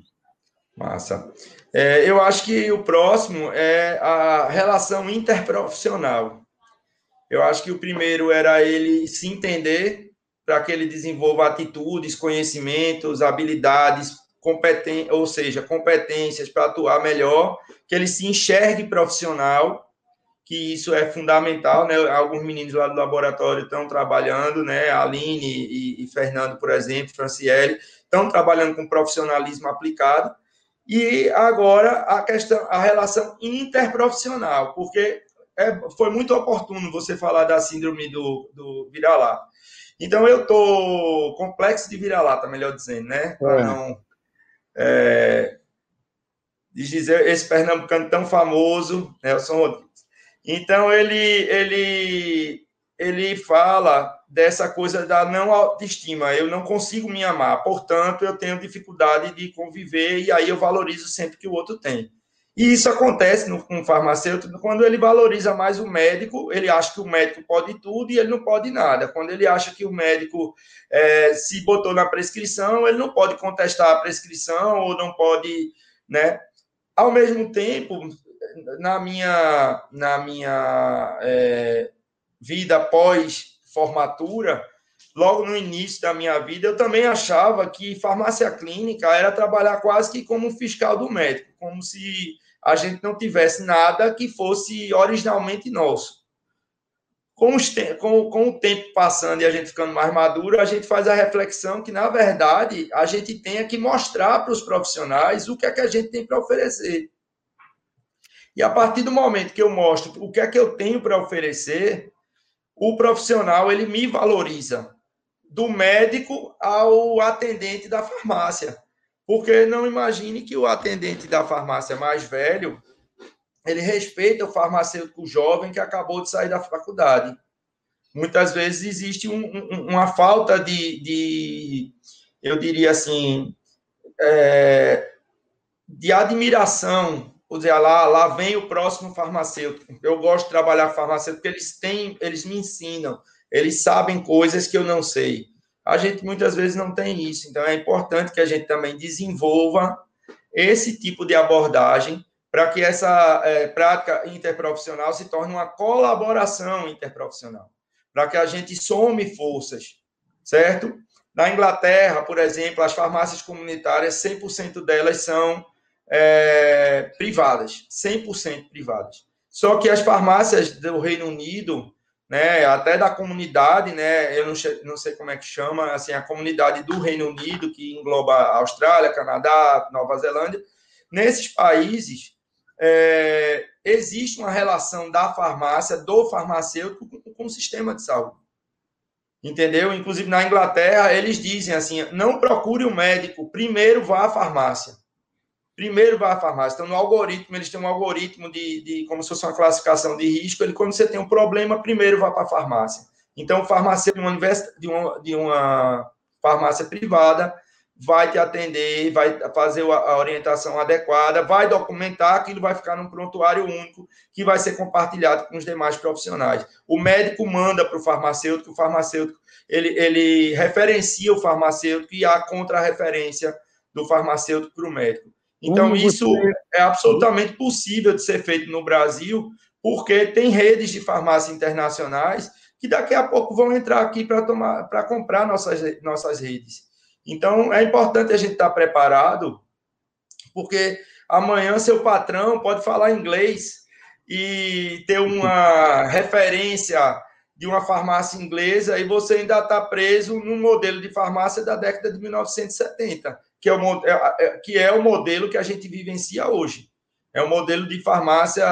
Massa. É, eu acho que o próximo é a relação interprofissional. Eu acho que o primeiro era ele se entender para que ele desenvolva atitudes, conhecimentos, habilidades, competen ou seja, competências para atuar melhor, que ele se enxergue profissional, que isso é fundamental, né? Alguns meninos lá do laboratório estão trabalhando, né? Aline e, e Fernando, por exemplo, Franciele, estão trabalhando com profissionalismo aplicado e agora a questão, a relação interprofissional, porque é, foi muito oportuno você falar da síndrome do, do vira-lata. Então eu tô complexo de vira-lata, melhor dizendo, né? Para é. não é, dizer esse pernambucano tão famoso, Nelson Rodrigues. Então ele ele ele fala dessa coisa da não autoestima. Eu não consigo me amar, portanto, eu tenho dificuldade de conviver e aí eu valorizo sempre que o outro tem. E isso acontece no, com o farmacêutico quando ele valoriza mais o médico, ele acha que o médico pode tudo e ele não pode nada. Quando ele acha que o médico é, se botou na prescrição, ele não pode contestar a prescrição ou não pode, né? Ao mesmo tempo, na minha, na minha é, vida pós formatura, logo no início da minha vida, eu também achava que farmácia clínica era trabalhar quase que como fiscal do médico, como se a gente não tivesse nada que fosse originalmente nosso. Com, os com, com, o tempo passando e a gente ficando mais maduro, a gente faz a reflexão que, na verdade, a gente tem que mostrar para os profissionais o que é que a gente tem para oferecer. E a partir do momento que eu mostro o que é que eu tenho para oferecer, o profissional ele me valoriza, do médico ao atendente da farmácia. Porque não imagine que o atendente da farmácia mais velho, ele respeita o farmacêutico jovem que acabou de sair da faculdade. Muitas vezes existe um, um, uma falta de, de, eu diria assim, é, de admiração vou dizer, lá, lá vem o próximo farmacêutico. Eu gosto de trabalhar farmacêutico porque eles têm, eles me ensinam, eles sabem coisas que eu não sei. A gente muitas vezes não tem isso, então é importante que a gente também desenvolva esse tipo de abordagem para que essa é, prática interprofissional se torne uma colaboração interprofissional, para que a gente some forças, certo? Na Inglaterra, por exemplo, as farmácias comunitárias, 100% delas são é, privadas, 100% privadas. Só que as farmácias do Reino Unido, né, até da comunidade, né, eu não não sei como é que chama, assim, a comunidade do Reino Unido, que engloba Austrália, Canadá, Nova Zelândia, nesses países é, existe uma relação da farmácia, do farmacêutico com, com o sistema de saúde. Entendeu? Inclusive na Inglaterra, eles dizem assim: não procure o um médico, primeiro vá à farmácia. Primeiro vá à farmácia. Então, no algoritmo, eles têm um algoritmo de, de como se fosse uma classificação de risco. Ele, quando você tem um problema, primeiro vá para a farmácia. Então, o farmacêutico de uma, de uma, de uma farmácia privada vai te atender, vai fazer a orientação adequada, vai documentar, aquilo vai ficar num prontuário único que vai ser compartilhado com os demais profissionais. O médico manda para o farmacêutico, o farmacêutico ele, ele referencia o farmacêutico e há contra-referência do farmacêutico para o médico. Então, Como isso você... é absolutamente possível de ser feito no Brasil, porque tem redes de farmácia internacionais que daqui a pouco vão entrar aqui para tomar para comprar nossas, nossas redes. Então, é importante a gente estar preparado, porque amanhã seu patrão pode falar inglês e ter uma [LAUGHS] referência de uma farmácia inglesa e você ainda está preso num modelo de farmácia da década de 1970, que é o, é, é, que é o modelo que a gente vivencia hoje. É um modelo de farmácia,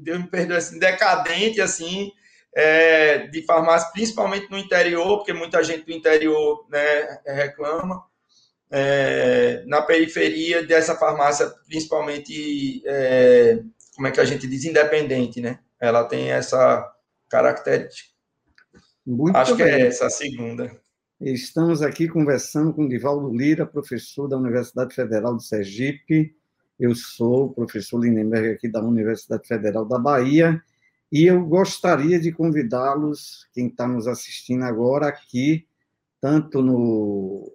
Deus me perdoe, assim, decadente, assim, é, de farmácia, principalmente no interior, porque muita gente do interior né, reclama. É, na periferia dessa farmácia, principalmente, é, como é que a gente diz, independente, né? Ela tem essa característica. Muito Acho bem. que é essa a segunda. Estamos aqui conversando com Divaldo Lira, professor da Universidade Federal de Sergipe. Eu sou o professor Lindenberg aqui da Universidade Federal da Bahia e eu gostaria de convidá-los, quem está nos assistindo agora aqui, tanto no,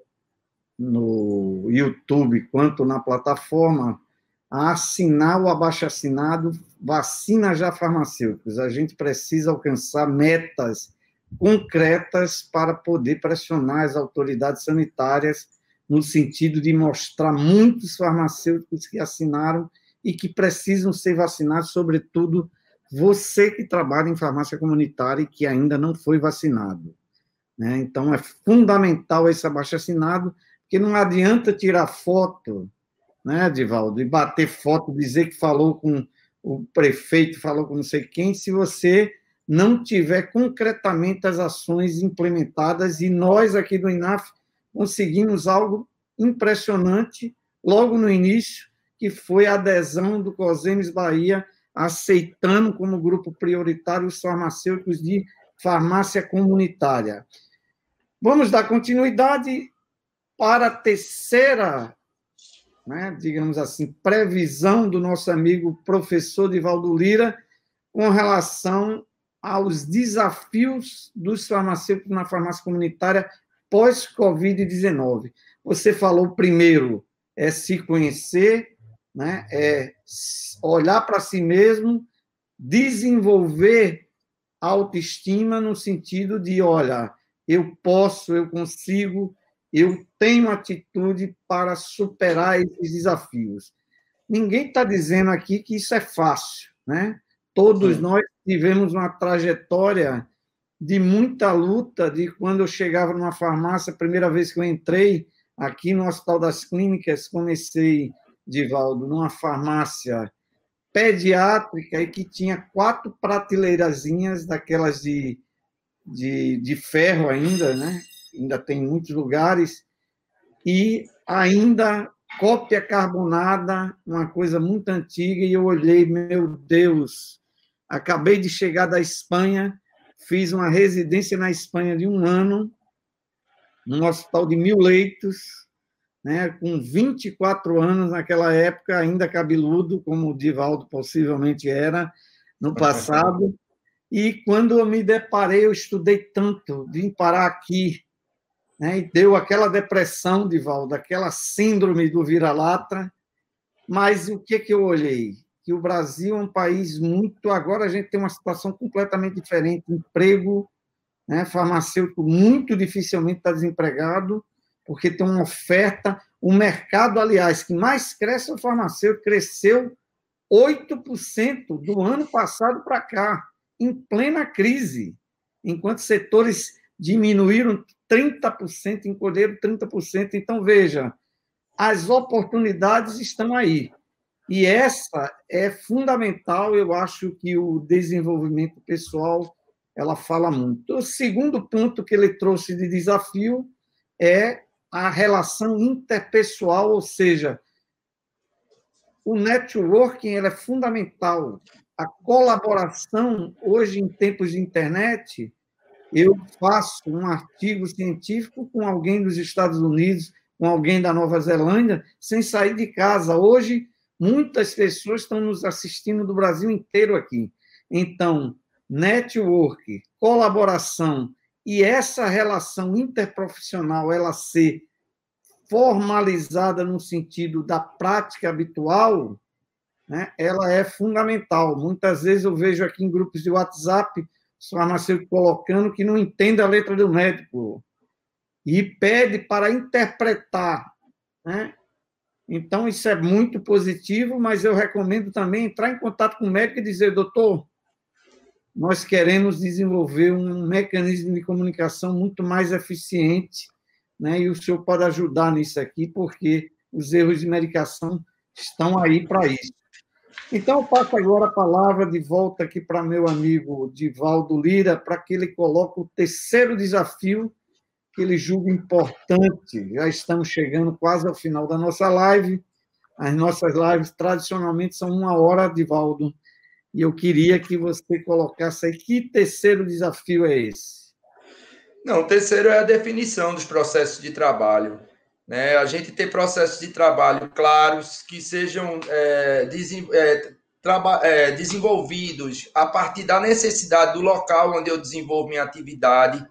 no YouTube quanto na plataforma, a assinar o abaixo-assinado Vacina Já Farmacêuticos. A gente precisa alcançar metas concretas para poder pressionar as autoridades sanitárias no sentido de mostrar muitos farmacêuticos que assinaram e que precisam ser vacinados, sobretudo você que trabalha em farmácia comunitária e que ainda não foi vacinado. Né? Então, é fundamental esse abaixo-assinado, porque não adianta tirar foto, né, Divaldo, e bater foto, dizer que falou com o prefeito, falou com não sei quem, se você não tiver concretamente as ações implementadas, e nós aqui do INAF conseguimos algo impressionante logo no início, que foi a adesão do COSEMES Bahia aceitando como grupo prioritário os farmacêuticos de farmácia comunitária. Vamos dar continuidade para a terceira, né, digamos assim, previsão do nosso amigo professor Divaldo Lira com relação aos desafios dos farmacêuticos na farmácia comunitária pós-Covid-19. Você falou primeiro é se conhecer, né? é olhar para si mesmo, desenvolver autoestima no sentido de, olha, eu posso, eu consigo, eu tenho atitude para superar esses desafios. Ninguém está dizendo aqui que isso é fácil, né? Todos Sim. nós tivemos uma trajetória de muita luta, de quando eu chegava numa farmácia, a primeira vez que eu entrei aqui no Hospital das Clínicas, comecei Divaldo, numa farmácia pediátrica e que tinha quatro prateleirazinhas daquelas de, de, de ferro ainda, né? Ainda tem muitos lugares. E ainda cópia carbonada, uma coisa muito antiga, e eu olhei, meu Deus, acabei de chegar da Espanha, fiz uma residência na Espanha de um ano, num hospital de mil leitos, né, com 24 anos naquela época, ainda cabeludo, como o Divaldo possivelmente era no [LAUGHS] passado. E quando eu me deparei, eu estudei tanto, vim parar aqui, né, e deu aquela depressão, Divaldo, aquela síndrome do vira-lata. Mas o que, que eu olhei? Que o Brasil é um país muito. Agora a gente tem uma situação completamente diferente: emprego, né, farmacêutico muito dificilmente está desempregado porque tem uma oferta. O mercado, aliás, que mais cresce é o farmacêutico, cresceu 8% do ano passado para cá, em plena crise, enquanto setores diminuíram 30%, encolheram 30%. Então, veja, as oportunidades estão aí. E essa é fundamental, eu acho que o desenvolvimento pessoal ela fala muito. O segundo ponto que ele trouxe de desafio é a relação interpessoal, ou seja, o networking é fundamental. A colaboração, hoje, em tempos de internet, eu faço um artigo científico com alguém dos Estados Unidos, com alguém da Nova Zelândia, sem sair de casa. Hoje, muitas pessoas estão nos assistindo do Brasil inteiro aqui. Então, network, colaboração e essa relação interprofissional ela ser formalizada no sentido da prática habitual, né, ela é fundamental. Muitas vezes eu vejo aqui em grupos de WhatsApp os farmacêuticos colocando que não entende a letra do médico e pede para interpretar. Né? Então, isso é muito positivo, mas eu recomendo também entrar em contato com o médico e dizer, doutor, nós queremos desenvolver um mecanismo de comunicação muito mais eficiente, né? e o senhor pode ajudar nisso aqui, porque os erros de medicação estão aí para isso. Então, eu passo agora a palavra de volta aqui para meu amigo Divaldo Lira, para que ele coloque o terceiro desafio que ele julga importante. Já estamos chegando quase ao final da nossa live. As nossas lives tradicionalmente são uma hora, Divaldo. E eu queria que você colocasse aí que terceiro desafio é esse. Não, o terceiro é a definição dos processos de trabalho. Né? A gente ter processos de trabalho claros que sejam é, é, é, desenvolvidos a partir da necessidade do local onde eu desenvolvo minha atividade,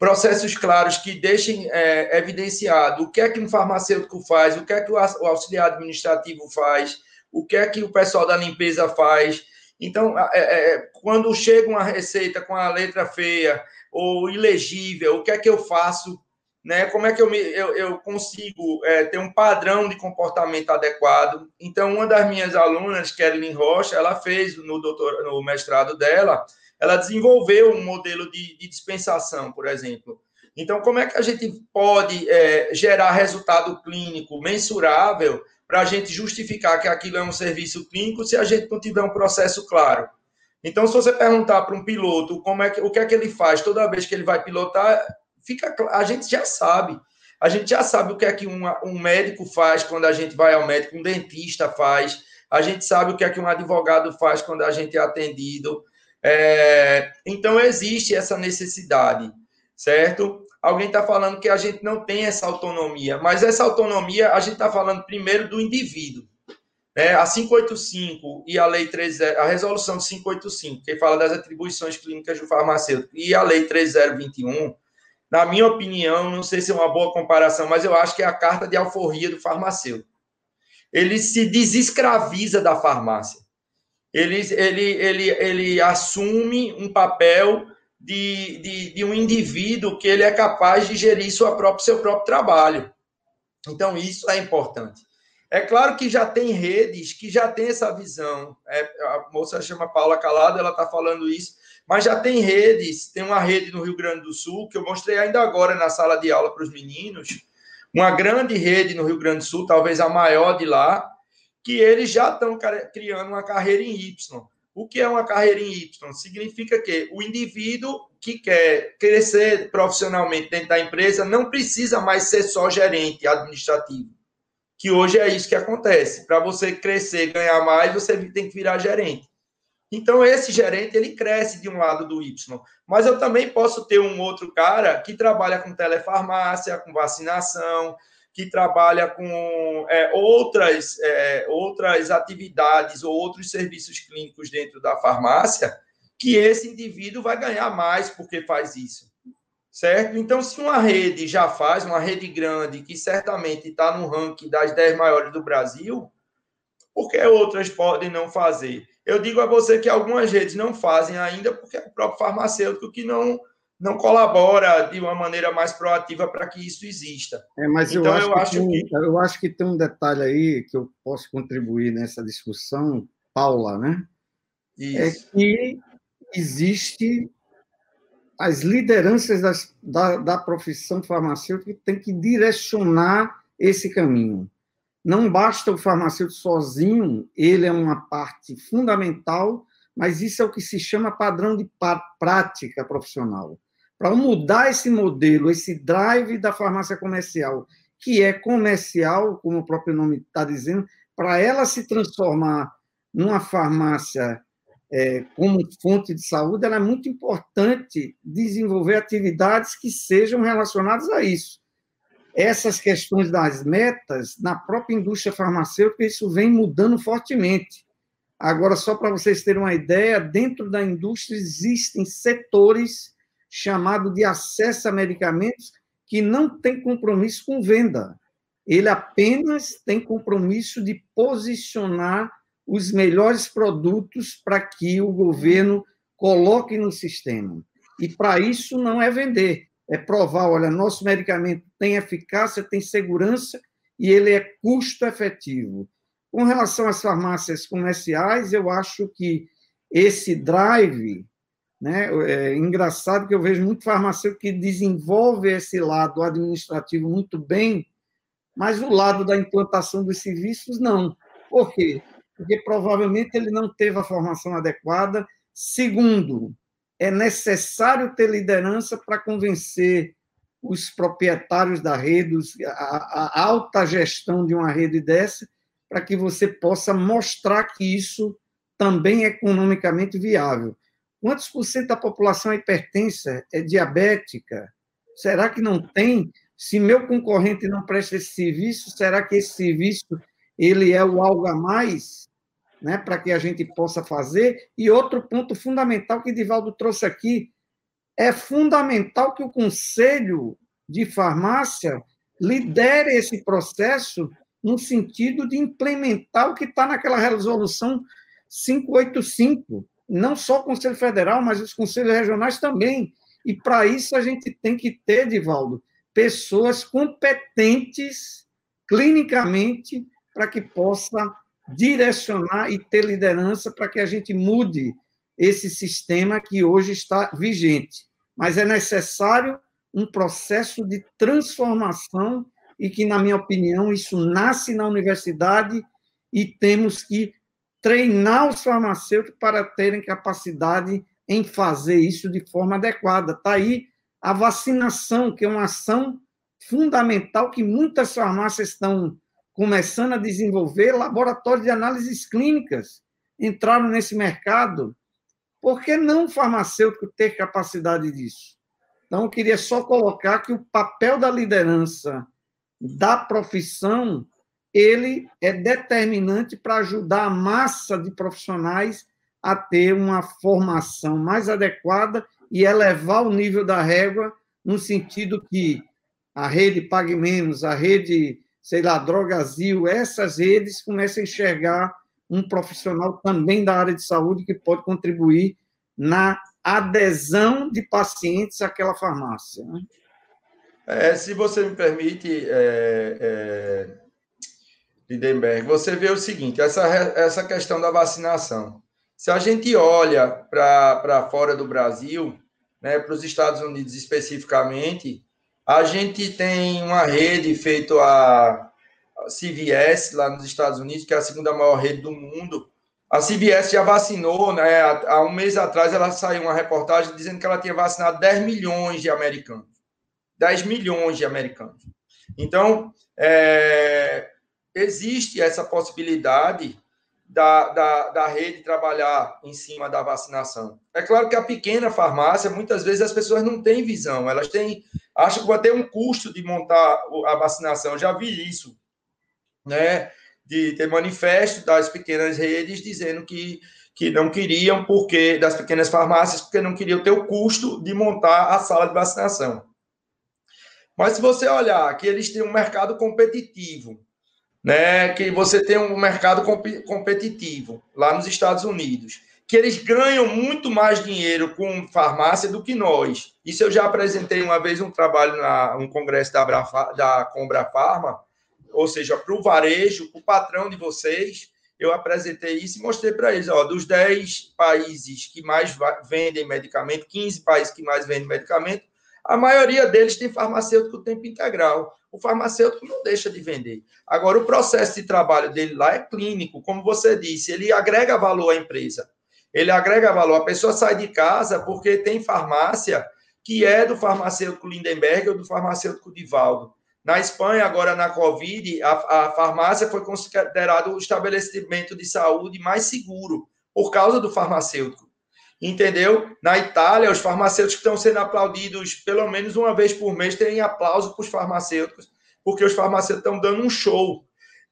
processos claros que deixem é, evidenciado o que é que um farmacêutico faz, o que é que o auxiliar administrativo faz, o que é que o pessoal da limpeza faz, então, é, é, quando chega uma receita com a letra feia ou ilegível, o que é que eu faço? Né? Como é que eu, me, eu, eu consigo é, ter um padrão de comportamento adequado? Então, uma das minhas alunas, Kelly Rocha, ela fez no, doutor, no mestrado dela, ela desenvolveu um modelo de, de dispensação, por exemplo. Então, como é que a gente pode é, gerar resultado clínico mensurável para a gente justificar que aquilo é um serviço clínico se a gente não tiver um processo claro. Então, se você perguntar para um piloto como é que, o que é que ele faz toda vez que ele vai pilotar, fica a gente já sabe. A gente já sabe o que é que um, um médico faz quando a gente vai ao médico, um dentista faz, a gente sabe o que é que um advogado faz quando a gente é atendido. É, então, existe essa necessidade, certo? alguém está falando que a gente não tem essa autonomia, mas essa autonomia a gente está falando primeiro do indivíduo. Né? A 585 e a lei 30, a resolução de 585, que fala das atribuições clínicas do farmacêutico, e a lei 3021, na minha opinião, não sei se é uma boa comparação, mas eu acho que é a carta de alforria do farmacêutico. Ele se desescraviza da farmácia. Ele, ele, ele, ele assume um papel de, de, de, um indivíduo que ele é capaz de gerir sua própria, seu próprio trabalho. Então, isso é importante. É claro que já tem redes que já tem essa visão. É, a moça chama Paula Calado, ela está falando isso, mas já tem redes. Tem uma rede no Rio Grande do Sul, que eu mostrei ainda agora na sala de aula para os meninos. Uma grande rede no Rio Grande do Sul, talvez a maior de lá, que eles já estão criando uma carreira em Y. O que é uma carreira em Y? Significa que o indivíduo que quer crescer profissionalmente dentro da empresa não precisa mais ser só gerente administrativo. Que hoje é isso que acontece. Para você crescer, ganhar mais, você tem que virar gerente. Então, esse gerente, ele cresce de um lado do Y. Mas eu também posso ter um outro cara que trabalha com telefarmácia, com vacinação, que trabalha com é, outras, é, outras atividades ou outros serviços clínicos dentro da farmácia, que esse indivíduo vai ganhar mais porque faz isso. Certo? Então, se uma rede já faz, uma rede grande, que certamente está no ranking das 10 maiores do Brasil, por que outras podem não fazer? Eu digo a você que algumas redes não fazem ainda porque é o próprio farmacêutico que não não colabora de uma maneira mais proativa para que isso exista. É, mas então, eu, acho, eu, acho que, que... eu acho que tem um detalhe aí que eu posso contribuir nessa discussão, Paula, né? É isso. É que existe as lideranças das, da, da profissão farmacêutica que tem que direcionar esse caminho. Não basta o farmacêutico sozinho, ele é uma parte fundamental, mas isso é o que se chama padrão de prática profissional. Para mudar esse modelo, esse drive da farmácia comercial, que é comercial, como o próprio nome está dizendo, para ela se transformar numa farmácia é, como fonte de saúde, ela é muito importante desenvolver atividades que sejam relacionadas a isso. Essas questões das metas, na própria indústria farmacêutica, isso vem mudando fortemente. Agora, só para vocês terem uma ideia, dentro da indústria existem setores chamados de acesso a medicamentos que não tem compromisso com venda. Ele apenas tem compromisso de posicionar os melhores produtos para que o governo coloque no sistema. E para isso não é vender, é provar, olha, nosso medicamento tem eficácia, tem segurança e ele é custo efetivo. Com relação às farmácias comerciais, eu acho que esse drive, né, é engraçado que eu vejo muito farmacêutico que desenvolve esse lado administrativo muito bem, mas o lado da implantação dos serviços não. Por quê? Porque provavelmente ele não teve a formação adequada. Segundo, é necessário ter liderança para convencer os proprietários da rede, a, a alta gestão de uma rede dessa, para que você possa mostrar que isso também é economicamente viável. Quantos por cento da população é hipertensa, é diabética? Será que não tem? Se meu concorrente não presta esse serviço, será que esse serviço ele é o algo a mais, né, para que a gente possa fazer? E outro ponto fundamental que Divaldo trouxe aqui, é fundamental que o Conselho de Farmácia lidere esse processo no sentido de implementar o que está naquela resolução 585, não só o Conselho Federal, mas os conselhos regionais também. E para isso a gente tem que ter, Divaldo, pessoas competentes clinicamente para que possa direcionar e ter liderança para que a gente mude esse sistema que hoje está vigente. Mas é necessário um processo de transformação e que, na minha opinião, isso nasce na universidade e temos que treinar os farmacêuticos para terem capacidade em fazer isso de forma adequada. Está aí a vacinação, que é uma ação fundamental que muitas farmácias estão começando a desenvolver, laboratórios de análises clínicas entraram nesse mercado. Por que não o farmacêutico ter capacidade disso? Então, eu queria só colocar que o papel da liderança da profissão, ele é determinante para ajudar a massa de profissionais a ter uma formação mais adequada e elevar o nível da régua no sentido que a rede Pague Menos, a rede, sei lá, Drogazil, essas redes começam a enxergar um profissional também da área de saúde que pode contribuir na adesão de pacientes àquela farmácia. Né? É, se você me permite, é, é, Lindenberg, você vê o seguinte: essa, essa questão da vacinação. Se a gente olha para fora do Brasil, né, para os Estados Unidos especificamente, a gente tem uma rede feita a CVS lá nos Estados Unidos, que é a segunda maior rede do mundo. A CVS já vacinou, né? Há um mês atrás ela saiu uma reportagem dizendo que ela tinha vacinado 10 milhões de americanos. 10 milhões de americanos. Então, é, existe essa possibilidade da, da, da rede trabalhar em cima da vacinação. É claro que a pequena farmácia, muitas vezes as pessoas não têm visão, elas têm, acham que vai ter um custo de montar a vacinação. Já vi isso, né? De ter manifesto das pequenas redes dizendo que, que não queriam, porque das pequenas farmácias, porque não queriam ter o custo de montar a sala de vacinação. Mas se você olhar que eles têm um mercado competitivo, né, que você tem um mercado comp competitivo lá nos Estados Unidos, que eles ganham muito mais dinheiro com farmácia do que nós. Isso eu já apresentei uma vez um trabalho na um congresso da, Brafa, da Combra Farma, ou seja, para o varejo, o patrão de vocês, eu apresentei isso e mostrei para eles, ó, dos 10 países que mais vendem medicamento, 15 países que mais vendem medicamento, a maioria deles tem farmacêutico tempo integral. O farmacêutico não deixa de vender. Agora, o processo de trabalho dele lá é clínico, como você disse, ele agrega valor à empresa. Ele agrega valor. A pessoa sai de casa porque tem farmácia que é do farmacêutico Lindenberg ou do farmacêutico Divaldo. Na Espanha, agora na Covid, a, a farmácia foi considerado o estabelecimento de saúde mais seguro por causa do farmacêutico. Entendeu? Na Itália, os farmacêuticos estão sendo aplaudidos pelo menos uma vez por mês, tem aplauso para os farmacêuticos, porque os farmacêuticos estão dando um show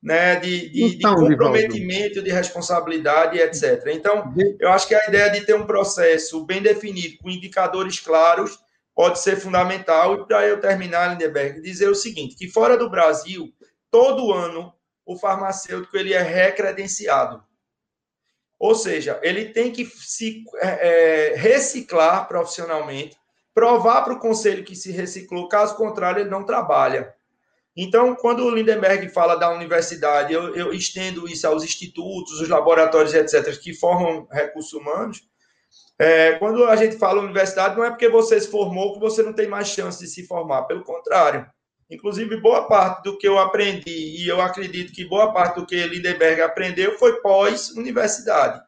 né, de, de, então, de comprometimento, de responsabilidade, etc. Então, eu acho que a ideia de ter um processo bem definido, com indicadores claros, pode ser fundamental. E para eu terminar, Lindeberg, dizer o seguinte, que fora do Brasil, todo ano, o farmacêutico ele é recredenciado. Ou seja, ele tem que se é, é reciclar profissionalmente, provar para o conselho que se reciclou, caso contrário, ele não trabalha. Então, quando o Lindenberg fala da universidade, eu, eu estendo isso aos institutos, os laboratórios, etc., que formam recursos humanos. É, quando a gente fala universidade, não é porque você se formou que você não tem mais chance de se formar, pelo contrário. Inclusive, boa parte do que eu aprendi, e eu acredito que boa parte do que Lindenberg aprendeu foi pós-universidade.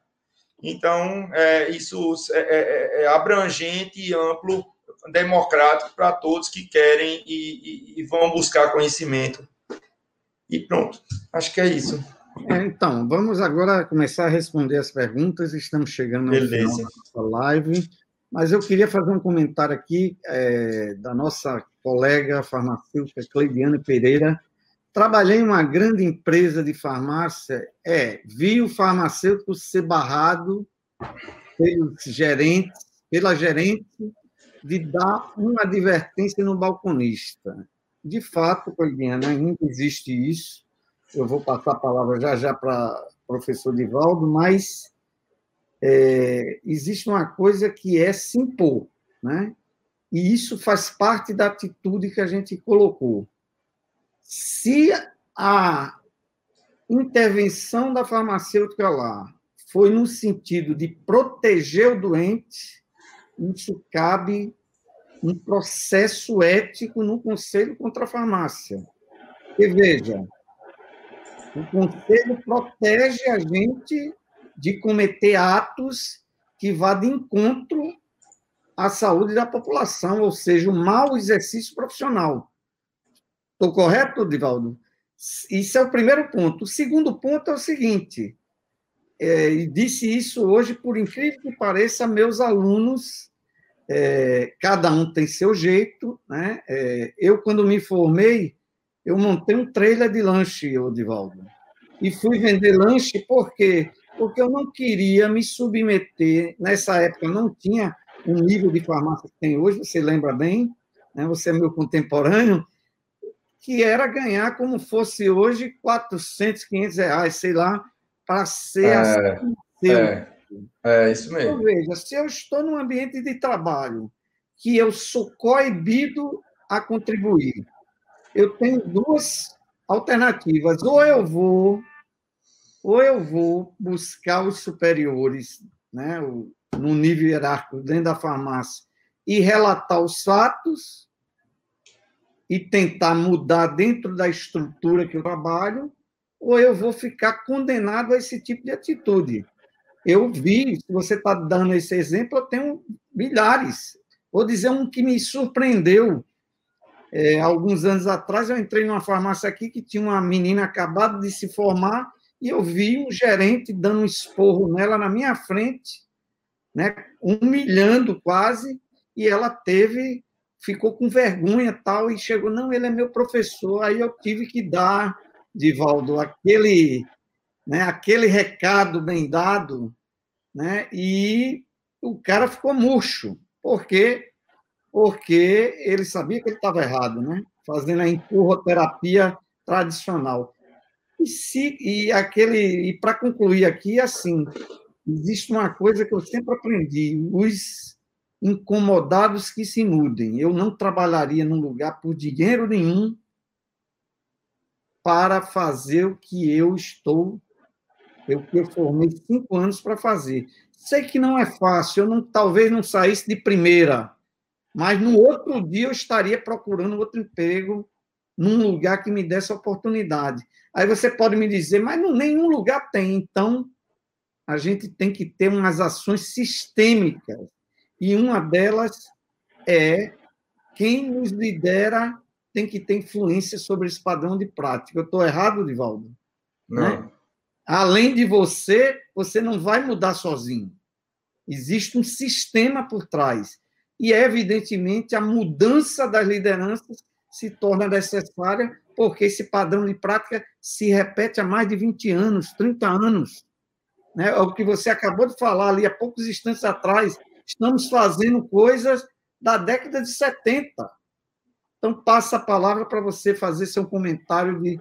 Então, é, isso é, é, é abrangente e amplo democrático para todos que querem e, e, e, vão buscar conhecimento. E pronto, acho que é isso. É, então, vamos agora começar a responder as perguntas. Estamos chegando no Beleza. final da nossa live. Mas eu queria fazer um comentário aqui é, da nossa colega farmacêutica Cleidiane Pereira. Trabalhei em uma grande empresa de farmácia, é, vi o farmacêutico ser barrado pelos gerentes, pela gerente de dar uma advertência no balconista. De fato, Coibiana, ainda existe isso. Eu vou passar a palavra já já para o professor Divaldo, mas é, existe uma coisa que é se impor, né? E isso faz parte da atitude que a gente colocou. Se a intervenção da farmacêutica lá foi no sentido de proteger o doente, isso cabe um processo ético no Conselho contra a Farmácia. E veja, o Conselho protege a gente de cometer atos que vá de encontro à saúde da população, ou seja, o mau exercício profissional. Estou correto, Divaldo? Isso é o primeiro ponto. O segundo ponto é o seguinte, é, e disse isso hoje, por incrível que pareça, meus alunos é, cada um tem seu jeito, né? É, eu, quando me formei, eu montei um trailer de lanche, Odivaldo, e fui vender lanche por quê? Porque eu não queria me submeter, nessa época não tinha um nível de farmácia que tem hoje, você lembra bem, né? você é meu contemporâneo, que era ganhar como fosse hoje 400, 500 reais, sei lá, para ser é, assim, é. É, isso mesmo. Então, veja, se eu estou num ambiente de trabalho que eu sou coibido a contribuir, eu tenho duas alternativas. Ou eu vou, ou eu vou buscar os superiores, né, no nível hierárquico dentro da farmácia, e relatar os fatos e tentar mudar dentro da estrutura que eu trabalho, ou eu vou ficar condenado a esse tipo de atitude. Eu vi, se você está dando esse exemplo, eu tenho milhares. Vou dizer um que me surpreendeu. É, alguns anos atrás, eu entrei numa farmácia aqui que tinha uma menina acabada de se formar e eu vi um gerente dando um esporro nela na minha frente, né, humilhando quase, e ela teve, ficou com vergonha tal, e chegou, não, ele é meu professor. Aí eu tive que dar, Divaldo, aquele né, aquele recado bem dado, né, e o cara ficou murcho. Por quê? Porque ele sabia que ele estava errado, né? fazendo a empurroterapia tradicional. E, se, e, aquele, e para concluir aqui, assim, existe uma coisa que eu sempre aprendi: os incomodados que se mudem. Eu não trabalharia num lugar por dinheiro nenhum para fazer o que eu estou eu, eu formei cinco anos para fazer. Sei que não é fácil, eu não, talvez não saísse de primeira, mas no outro dia eu estaria procurando outro emprego num lugar que me desse oportunidade. Aí você pode me dizer, mas não, nenhum lugar tem, então a gente tem que ter umas ações sistêmicas. E uma delas é quem nos lidera tem que ter influência sobre esse padrão de prática. Eu estou errado, Divaldo? Não. Né? Além de você, você não vai mudar sozinho. Existe um sistema por trás. E, evidentemente, a mudança das lideranças se torna necessária, porque esse padrão de prática se repete há mais de 20 anos, 30 anos. Né? É o que você acabou de falar ali há poucos instantes atrás. Estamos fazendo coisas da década de 70. Então, passa a palavra para você fazer seu comentário de,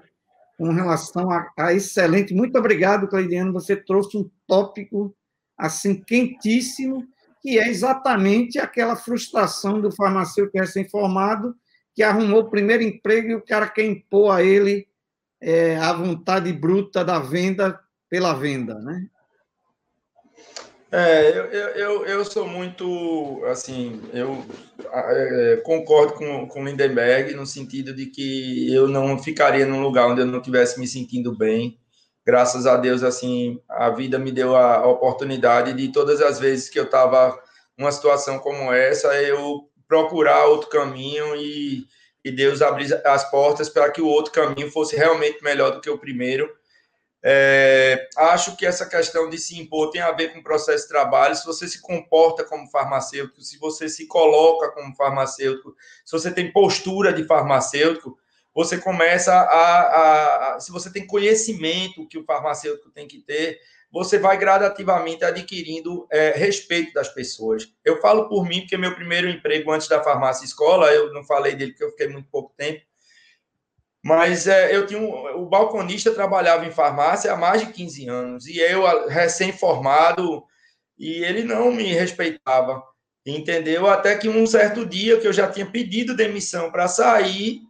com relação a, a excelente. Muito obrigado, Cleidiano. Você trouxe um tópico assim quentíssimo, que é exatamente aquela frustração do farmacêutico recém-formado que arrumou o primeiro emprego e o cara quer impor a ele é, a vontade bruta da venda pela venda, né? É, eu, eu, eu sou muito, assim, eu é, concordo com, com Lindenberg no sentido de que eu não ficaria num lugar onde eu não estivesse me sentindo bem. Graças a Deus, assim, a vida me deu a, a oportunidade de todas as vezes que eu estava numa situação como essa, eu procurar outro caminho e, e Deus abrir as portas para que o outro caminho fosse realmente melhor do que o primeiro é, acho que essa questão de se impor tem a ver com o processo de trabalho. Se você se comporta como farmacêutico, se você se coloca como farmacêutico, se você tem postura de farmacêutico, você começa a, a, a se você tem conhecimento que o farmacêutico tem que ter, você vai gradativamente adquirindo é, respeito das pessoas. Eu falo por mim, porque meu primeiro emprego antes da farmácia escola, eu não falei dele porque eu fiquei muito pouco tempo, mas é, eu tinha um, o balconista trabalhava em farmácia há mais de 15 anos e eu recém-formado e ele não me respeitava, entendeu? Até que um certo dia que eu já tinha pedido demissão para sair,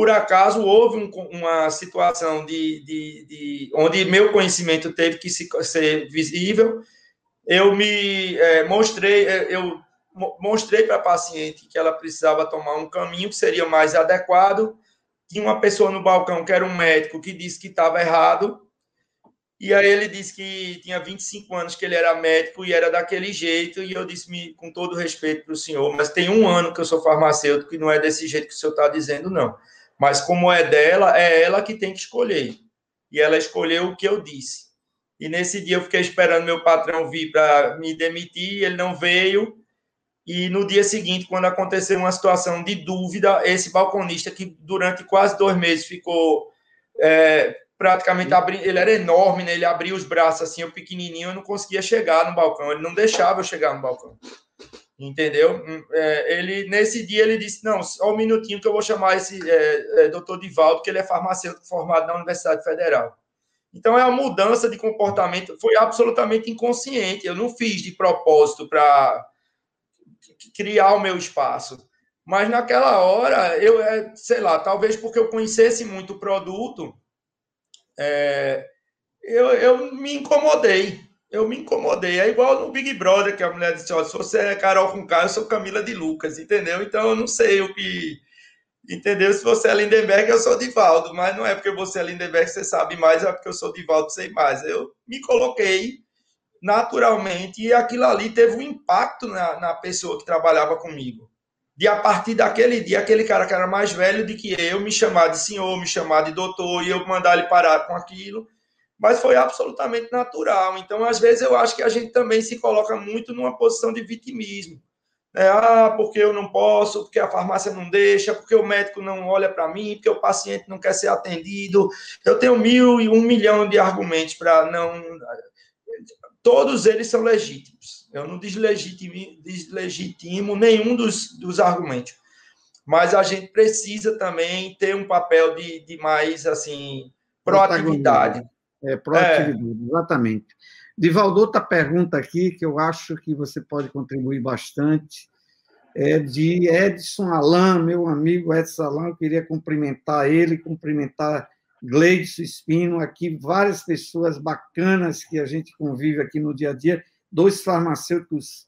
por acaso houve um, uma situação de, de, de, onde meu conhecimento teve que se, ser visível. Eu me é, mostrei, é, eu mostrei para a paciente que ela precisava tomar um caminho que seria mais adequado tinha uma pessoa no balcão que era um médico que disse que estava errado. E aí ele disse que tinha 25 anos que ele era médico e era daquele jeito. E eu disse, com todo respeito para o senhor, mas tem um ano que eu sou farmacêutico e não é desse jeito que o senhor está dizendo, não. Mas como é dela, é ela que tem que escolher. E ela escolheu o que eu disse. E nesse dia eu fiquei esperando meu patrão vir para me demitir, ele não veio. E no dia seguinte, quando aconteceu uma situação de dúvida, esse balconista, que durante quase dois meses ficou é, praticamente abrindo, ele era enorme, né? ele abria os braços assim, eu pequenininho, eu não conseguia chegar no balcão, ele não deixava eu chegar no balcão. Entendeu? É, ele nesse dia ele disse: Não, só um minutinho que eu vou chamar esse é, é, doutor Divaldo, que ele é farmacêutico formado na Universidade Federal. Então é uma mudança de comportamento, foi absolutamente inconsciente. Eu não fiz de propósito para criar o meu espaço. Mas naquela hora, eu, é, sei lá, talvez porque eu conhecesse muito o produto, é, eu, eu me incomodei. Eu me incomodei. É igual no Big Brother, que a mulher disse: Olha, se você é Carol com K, eu sou Camila de Lucas, entendeu? Então eu não sei o que. Entendeu? Se você é Lindenberg, eu sou Divaldo, mas não é porque você é Lindenberg você sabe mais, é porque eu sou Divaldo, sei mais. Eu me coloquei naturalmente, e aquilo ali teve um impacto na, na pessoa que trabalhava comigo. De a partir daquele dia, aquele cara que era mais velho do que eu, me chamar de senhor, me chamar de doutor, e eu mandar ele parar com aquilo, mas foi absolutamente natural. Então, às vezes, eu acho que a gente também se coloca muito numa posição de vitimismo. É, ah, porque eu não posso, porque a farmácia não deixa, porque o médico não olha para mim, porque o paciente não quer ser atendido. Eu tenho mil e um milhão de argumentos para não todos eles são legítimos. Eu não deslegitimo, deslegitimo nenhum dos, dos argumentos. Mas a gente precisa também ter um papel de, de mais, assim, proatividade. É, proatividade, é. exatamente. Divaldo, outra pergunta aqui que eu acho que você pode contribuir bastante é de Edson Alain, meu amigo Edson Alain, eu queria cumprimentar ele, cumprimentar Gleidson Espino, aqui várias pessoas bacanas que a gente convive aqui no dia a dia, dois farmacêuticos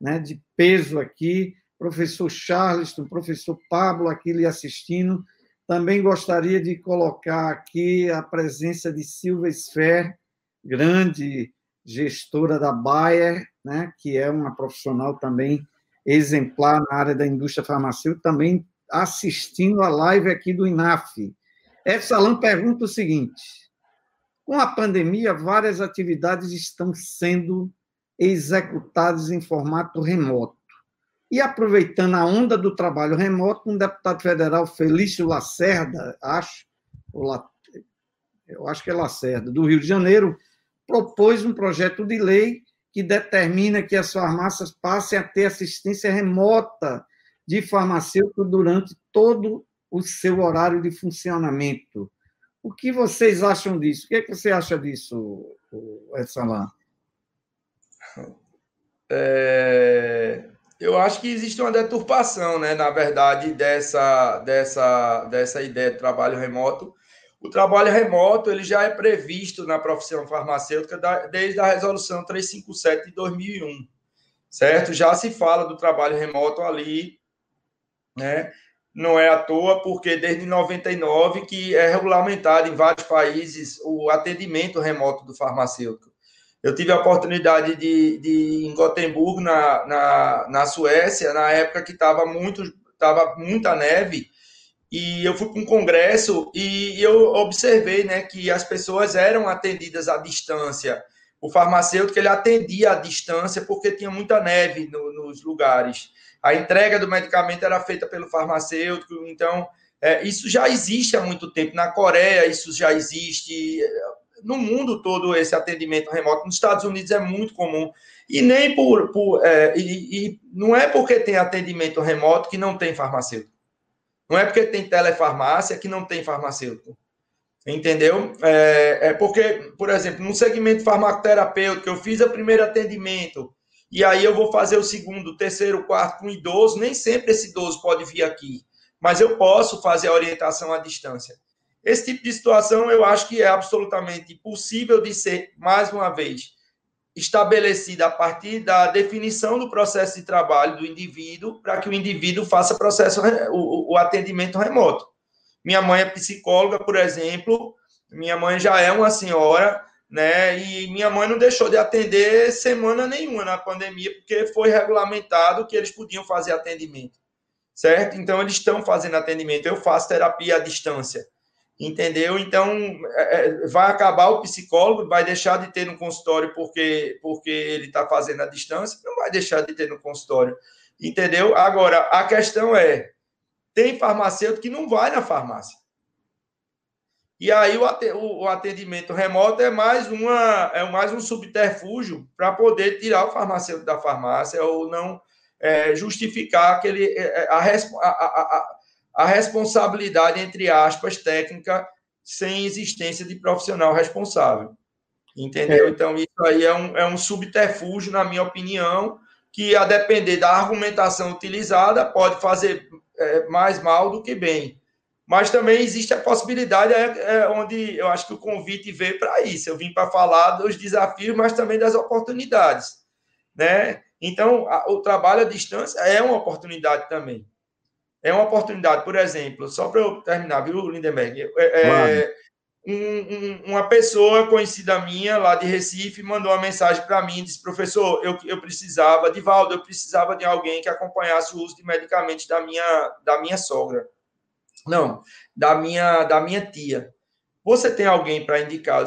né, de peso aqui, professor Charleston, professor Pablo aqui lhe assistindo. Também gostaria de colocar aqui a presença de Silva Sfer, grande gestora da Bayer, né, que é uma profissional também exemplar na área da indústria farmacêutica, também assistindo a live aqui do INAF. Epsalam pergunta o seguinte: com a pandemia, várias atividades estão sendo executadas em formato remoto. E aproveitando a onda do trabalho remoto, um deputado federal, Felício Lacerda, acho, eu acho que é Lacerda, do Rio de Janeiro, propôs um projeto de lei que determina que as farmácias passem a ter assistência remota de farmacêutico durante todo o seu horário de funcionamento. O que vocês acham disso? O que, é que você acha disso, Edson é, eu acho que existe uma deturpação, né, na verdade, dessa, dessa, dessa ideia de trabalho remoto. O trabalho remoto ele já é previsto na profissão farmacêutica desde a resolução 357 de 2001, certo? Já se fala do trabalho remoto ali, né? Não é à toa, porque desde 99 que é regulamentado em vários países o atendimento remoto do farmacêutico. Eu tive a oportunidade de, de em Gotemburgo, na, na, na Suécia, na época que estava muito, tava muita neve, e eu fui para um congresso e eu observei né, que as pessoas eram atendidas à distância. O farmacêutico ele atendia à distância porque tinha muita neve no, nos lugares. A entrega do medicamento era feita pelo farmacêutico, então é, isso já existe há muito tempo. Na Coreia, isso já existe no mundo todo esse atendimento remoto. Nos Estados Unidos é muito comum. E nem por. por é, e, e, não é porque tem atendimento remoto que não tem farmacêutico. Não é porque tem telefarmácia que não tem farmacêutico. Entendeu? É, é porque, por exemplo, no segmento farmacoterapêutico, eu fiz o primeiro atendimento, e aí eu vou fazer o segundo, terceiro, quarto com idoso. Nem sempre esse idoso pode vir aqui, mas eu posso fazer a orientação à distância. Esse tipo de situação eu acho que é absolutamente possível de ser, mais uma vez, estabelecida a partir da definição do processo de trabalho do indivíduo, para que o indivíduo faça processo, o, o atendimento remoto. Minha mãe é psicóloga, por exemplo, minha mãe já é uma senhora, né? E minha mãe não deixou de atender semana nenhuma na pandemia, porque foi regulamentado que eles podiam fazer atendimento, certo? Então, eles estão fazendo atendimento. Eu faço terapia à distância entendeu? Então, é, é, vai acabar o psicólogo, vai deixar de ter no consultório porque, porque ele está fazendo a distância, não vai deixar de ter no consultório, entendeu? Agora, a questão é, tem farmacêutico que não vai na farmácia. E aí o atendimento remoto é mais, uma, é mais um subterfúgio para poder tirar o farmacêutico da farmácia ou não é, justificar aquele, é, a, a, a, a responsabilidade, entre aspas, técnica, sem existência de profissional responsável. Entendeu? É. Então, isso aí é um, é um subterfúgio, na minha opinião, que, a depender da argumentação utilizada, pode fazer é, mais mal do que bem. Mas também existe a possibilidade, é, é onde eu acho que o convite veio para isso. Eu vim para falar dos desafios, mas também das oportunidades. Né? Então, a, o trabalho à distância é uma oportunidade também é uma oportunidade, por exemplo, só para eu terminar, viu, Lindenberg? É, é um, um, uma pessoa conhecida minha lá de Recife mandou uma mensagem para mim, disse, professor, eu, eu precisava, Divaldo, eu precisava de alguém que acompanhasse o uso de medicamentos da minha, da minha sogra. Não, da minha, da minha tia. Você tem alguém para indicar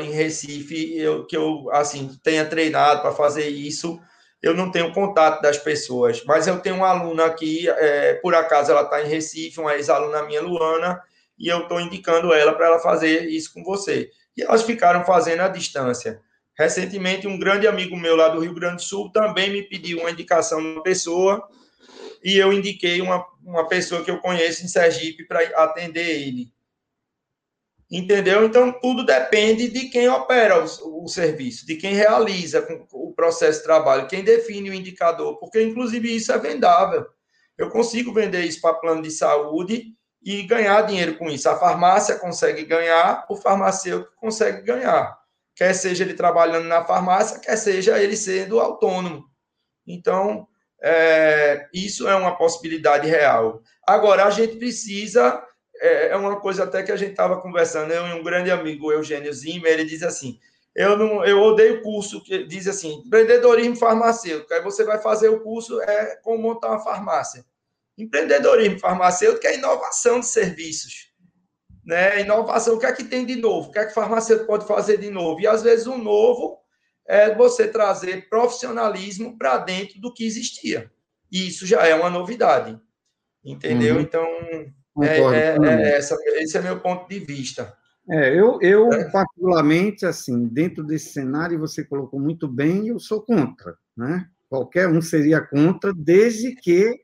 em Recife eu, que eu assim tenha treinado para fazer isso? Eu não tenho contato das pessoas, mas eu tenho uma aluna aqui, é, por acaso ela está em Recife, uma ex-aluna minha, Luana, e eu estou indicando ela para ela fazer isso com você. E elas ficaram fazendo à distância. Recentemente, um grande amigo meu lá do Rio Grande do Sul também me pediu uma indicação de uma pessoa, e eu indiquei uma, uma pessoa que eu conheço em Sergipe para atender ele. Entendeu? Então, tudo depende de quem opera o, o, serviço, de quem realiza o processo de trabalho, quem define o indicador, porque, inclusive, isso é vendável. Eu consigo vender isso para plano de saúde e ganhar dinheiro com isso. A farmácia consegue ganhar, o farmacêutico consegue ganhar. Quer seja ele trabalhando na farmácia, quer seja ele sendo autônomo. Então, é, isso é uma possibilidade real. Agora, a gente precisa é, é uma coisa até que a gente estava conversando, eu e um grande amigo, Eugênio Zimmer, ele diz assim, eu não, eu odeio curso que diz assim, empreendedorismo farmacêutico. Aí você vai fazer o curso é como montar uma farmácia. Empreendedorismo farmacêutico é inovação de serviços. Né? Inovação, o que é que tem de novo? O que é que o farmacêutico pode fazer de novo? E às vezes o novo é você trazer profissionalismo para dentro do que existia. E isso já é uma novidade. Entendeu? Uhum. Então, é, é, é, essa, esse é meu ponto de vista. É, eu, eu é. particularmente, assim, dentro desse cenário, você colocou muito bem, eu sou contra, né? Qualquer um seria contra, desde que...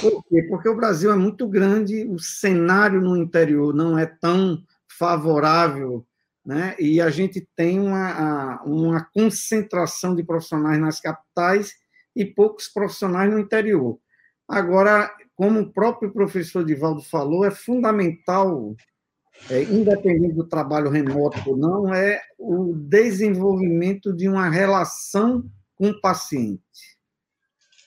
Por quê? Porque o Brasil é muito grande, o cenário no interior não é tão favorável, né? E a gente tem uma, uma concentração de profissionais nas capitais e poucos profissionais no interior. Agora, como o próprio professor Divaldo falou, é fundamental é, independente do trabalho remoto ou não, é o desenvolvimento de uma relação com o paciente.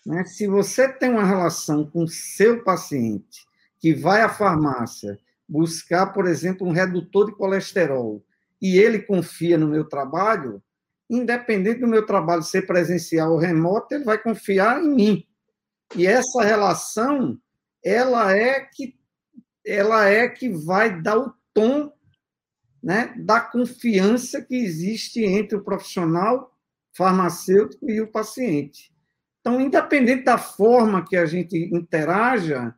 Né? Se você tem uma relação com o seu paciente, que vai à farmácia buscar, por exemplo, um redutor de colesterol, e ele confia no meu trabalho, independente do meu trabalho ser presencial ou remoto, ele vai confiar em mim. E essa relação, ela é que ela é que vai dar o tom né, da confiança que existe entre o profissional farmacêutico e o paciente. Então, independente da forma que a gente interaja,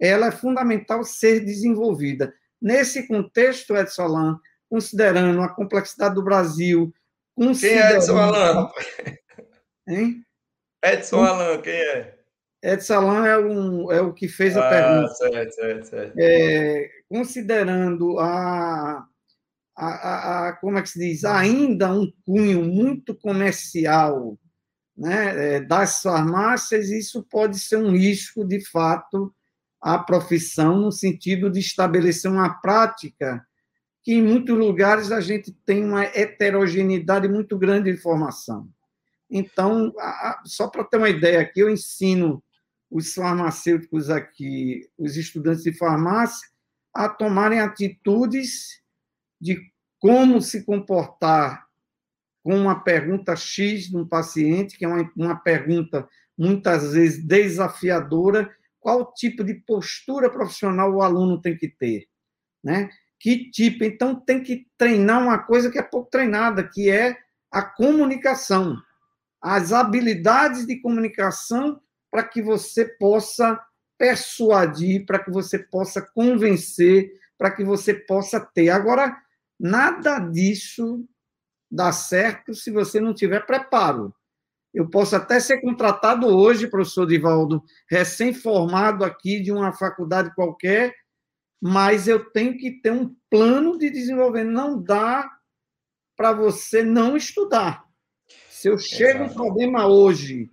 ela é fundamental ser desenvolvida. Nesse contexto, Edson Alain, considerando a complexidade do Brasil... Quem é Edson Alain? Hein? Edson Alain, quem é? Edson Alain é, um, é o que fez a ah, pergunta. Certo, certo, certo. É, considerando a, a, a, a, como é que se diz, ainda um cunho muito comercial né, é, das farmácias, isso pode ser um risco, de fato, à profissão, no sentido de estabelecer uma prática que, em muitos lugares, a gente tem uma heterogeneidade muito grande de formação. Então, só para ter uma ideia aqui, eu ensino os farmacêuticos aqui, os estudantes de farmácia, a tomarem atitudes de como se comportar com uma pergunta X de um paciente, que é uma, uma pergunta muitas vezes desafiadora, qual tipo de postura profissional o aluno tem que ter, né? Que tipo? Então tem que treinar uma coisa que é pouco treinada, que é a comunicação, as habilidades de comunicação para que você possa persuadir, para que você possa convencer, para que você possa ter. Agora, nada disso dá certo se você não tiver preparo. Eu posso até ser contratado hoje, professor Divaldo, recém-formado aqui de uma faculdade qualquer, mas eu tenho que ter um plano de desenvolvimento. Não dá para você não estudar. Se eu chego um problema hoje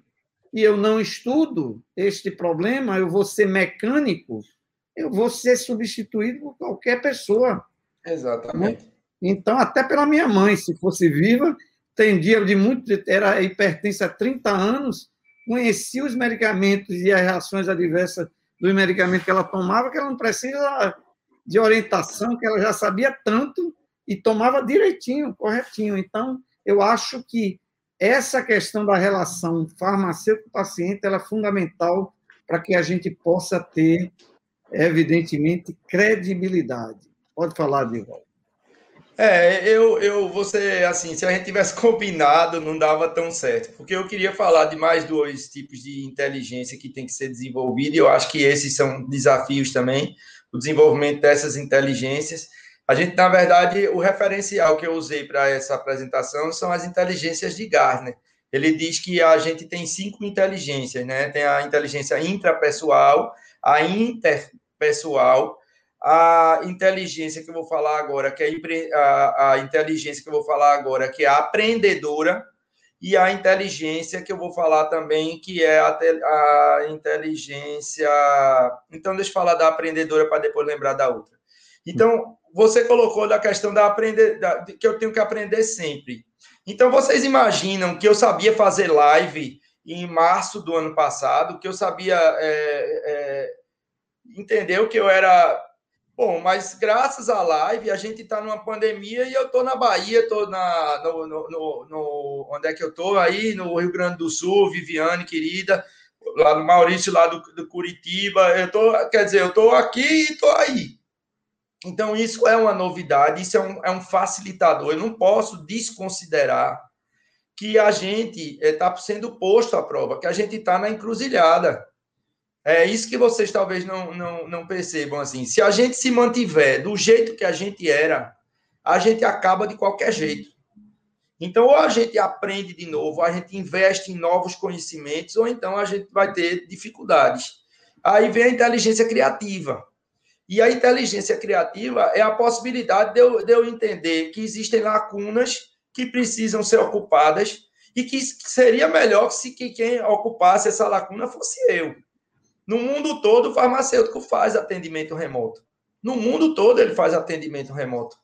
e eu não estudo este problema, eu vou ser mecânico, eu vou ser substituído por qualquer pessoa. Exatamente. Né? Então, até pela minha mãe, se fosse viva, tem dia de muito. Era hipertensa há 30 anos, conhecia os medicamentos e as reações adversas dos medicamentos que ela tomava, que ela não precisa de orientação, que ela já sabia tanto e tomava direitinho, corretinho. Então, eu acho que essa questão da relação farmacêutico-paciente é fundamental para que a gente possa ter, evidentemente, credibilidade. Pode falar, Divaldo. É, eu, eu, você, assim, se a gente tivesse [LAUGHS] combinado, não dava tão certo, porque eu queria falar de mais dois tipos de inteligência que tem que ser desenvolvida, e eu acho que esses são desafios também, o desenvolvimento dessas inteligências, a gente, na verdade, o referencial que eu usei para essa apresentação são as inteligências de Gartner. Ele diz que a gente tem cinco inteligências, né? Tem a inteligência intrapessoal, a interpessoal, a inteligência que eu vou falar agora, que é a, a inteligência que eu vou falar agora, que é a aprendedora, e a inteligência que eu vou falar também, que é a, a inteligência. Então, deixa eu falar da aprendedora para depois lembrar da outra. Então, você colocou da questão da aprender, da, que eu tenho que aprender sempre. Então, vocês imaginam que eu sabia fazer live em março do ano passado, que eu sabia é, é, entendeu que eu era Bom, mas graças à live, a gente está numa pandemia e eu estou na Bahia, estou na, no, no, no, no, Onde é que eu estou? Aí, no Rio Grande do Sul, Viviane, querida, lá no Maurício, lá do, do Curitiba. Eu tô, quer dizer, eu estou aqui e estou aí. Então, isso é uma novidade, isso é um, é um facilitador. Eu não posso desconsiderar que a gente está sendo posto à prova, que a gente está na encruzilhada. É isso que vocês talvez não, não, não percebam assim. Se a gente se mantiver do jeito que a gente era, a gente acaba de qualquer jeito. Então, ou a gente aprende de novo, a gente investe em novos conhecimentos, ou então a gente vai ter dificuldades. Aí vem a inteligência criativa. E a inteligência criativa é a possibilidade de eu, de eu entender que existem lacunas que precisam ser ocupadas e que seria melhor se que quem ocupasse essa lacuna fosse eu. No mundo todo, o farmacêutico faz atendimento remoto. No mundo todo, ele faz atendimento remoto.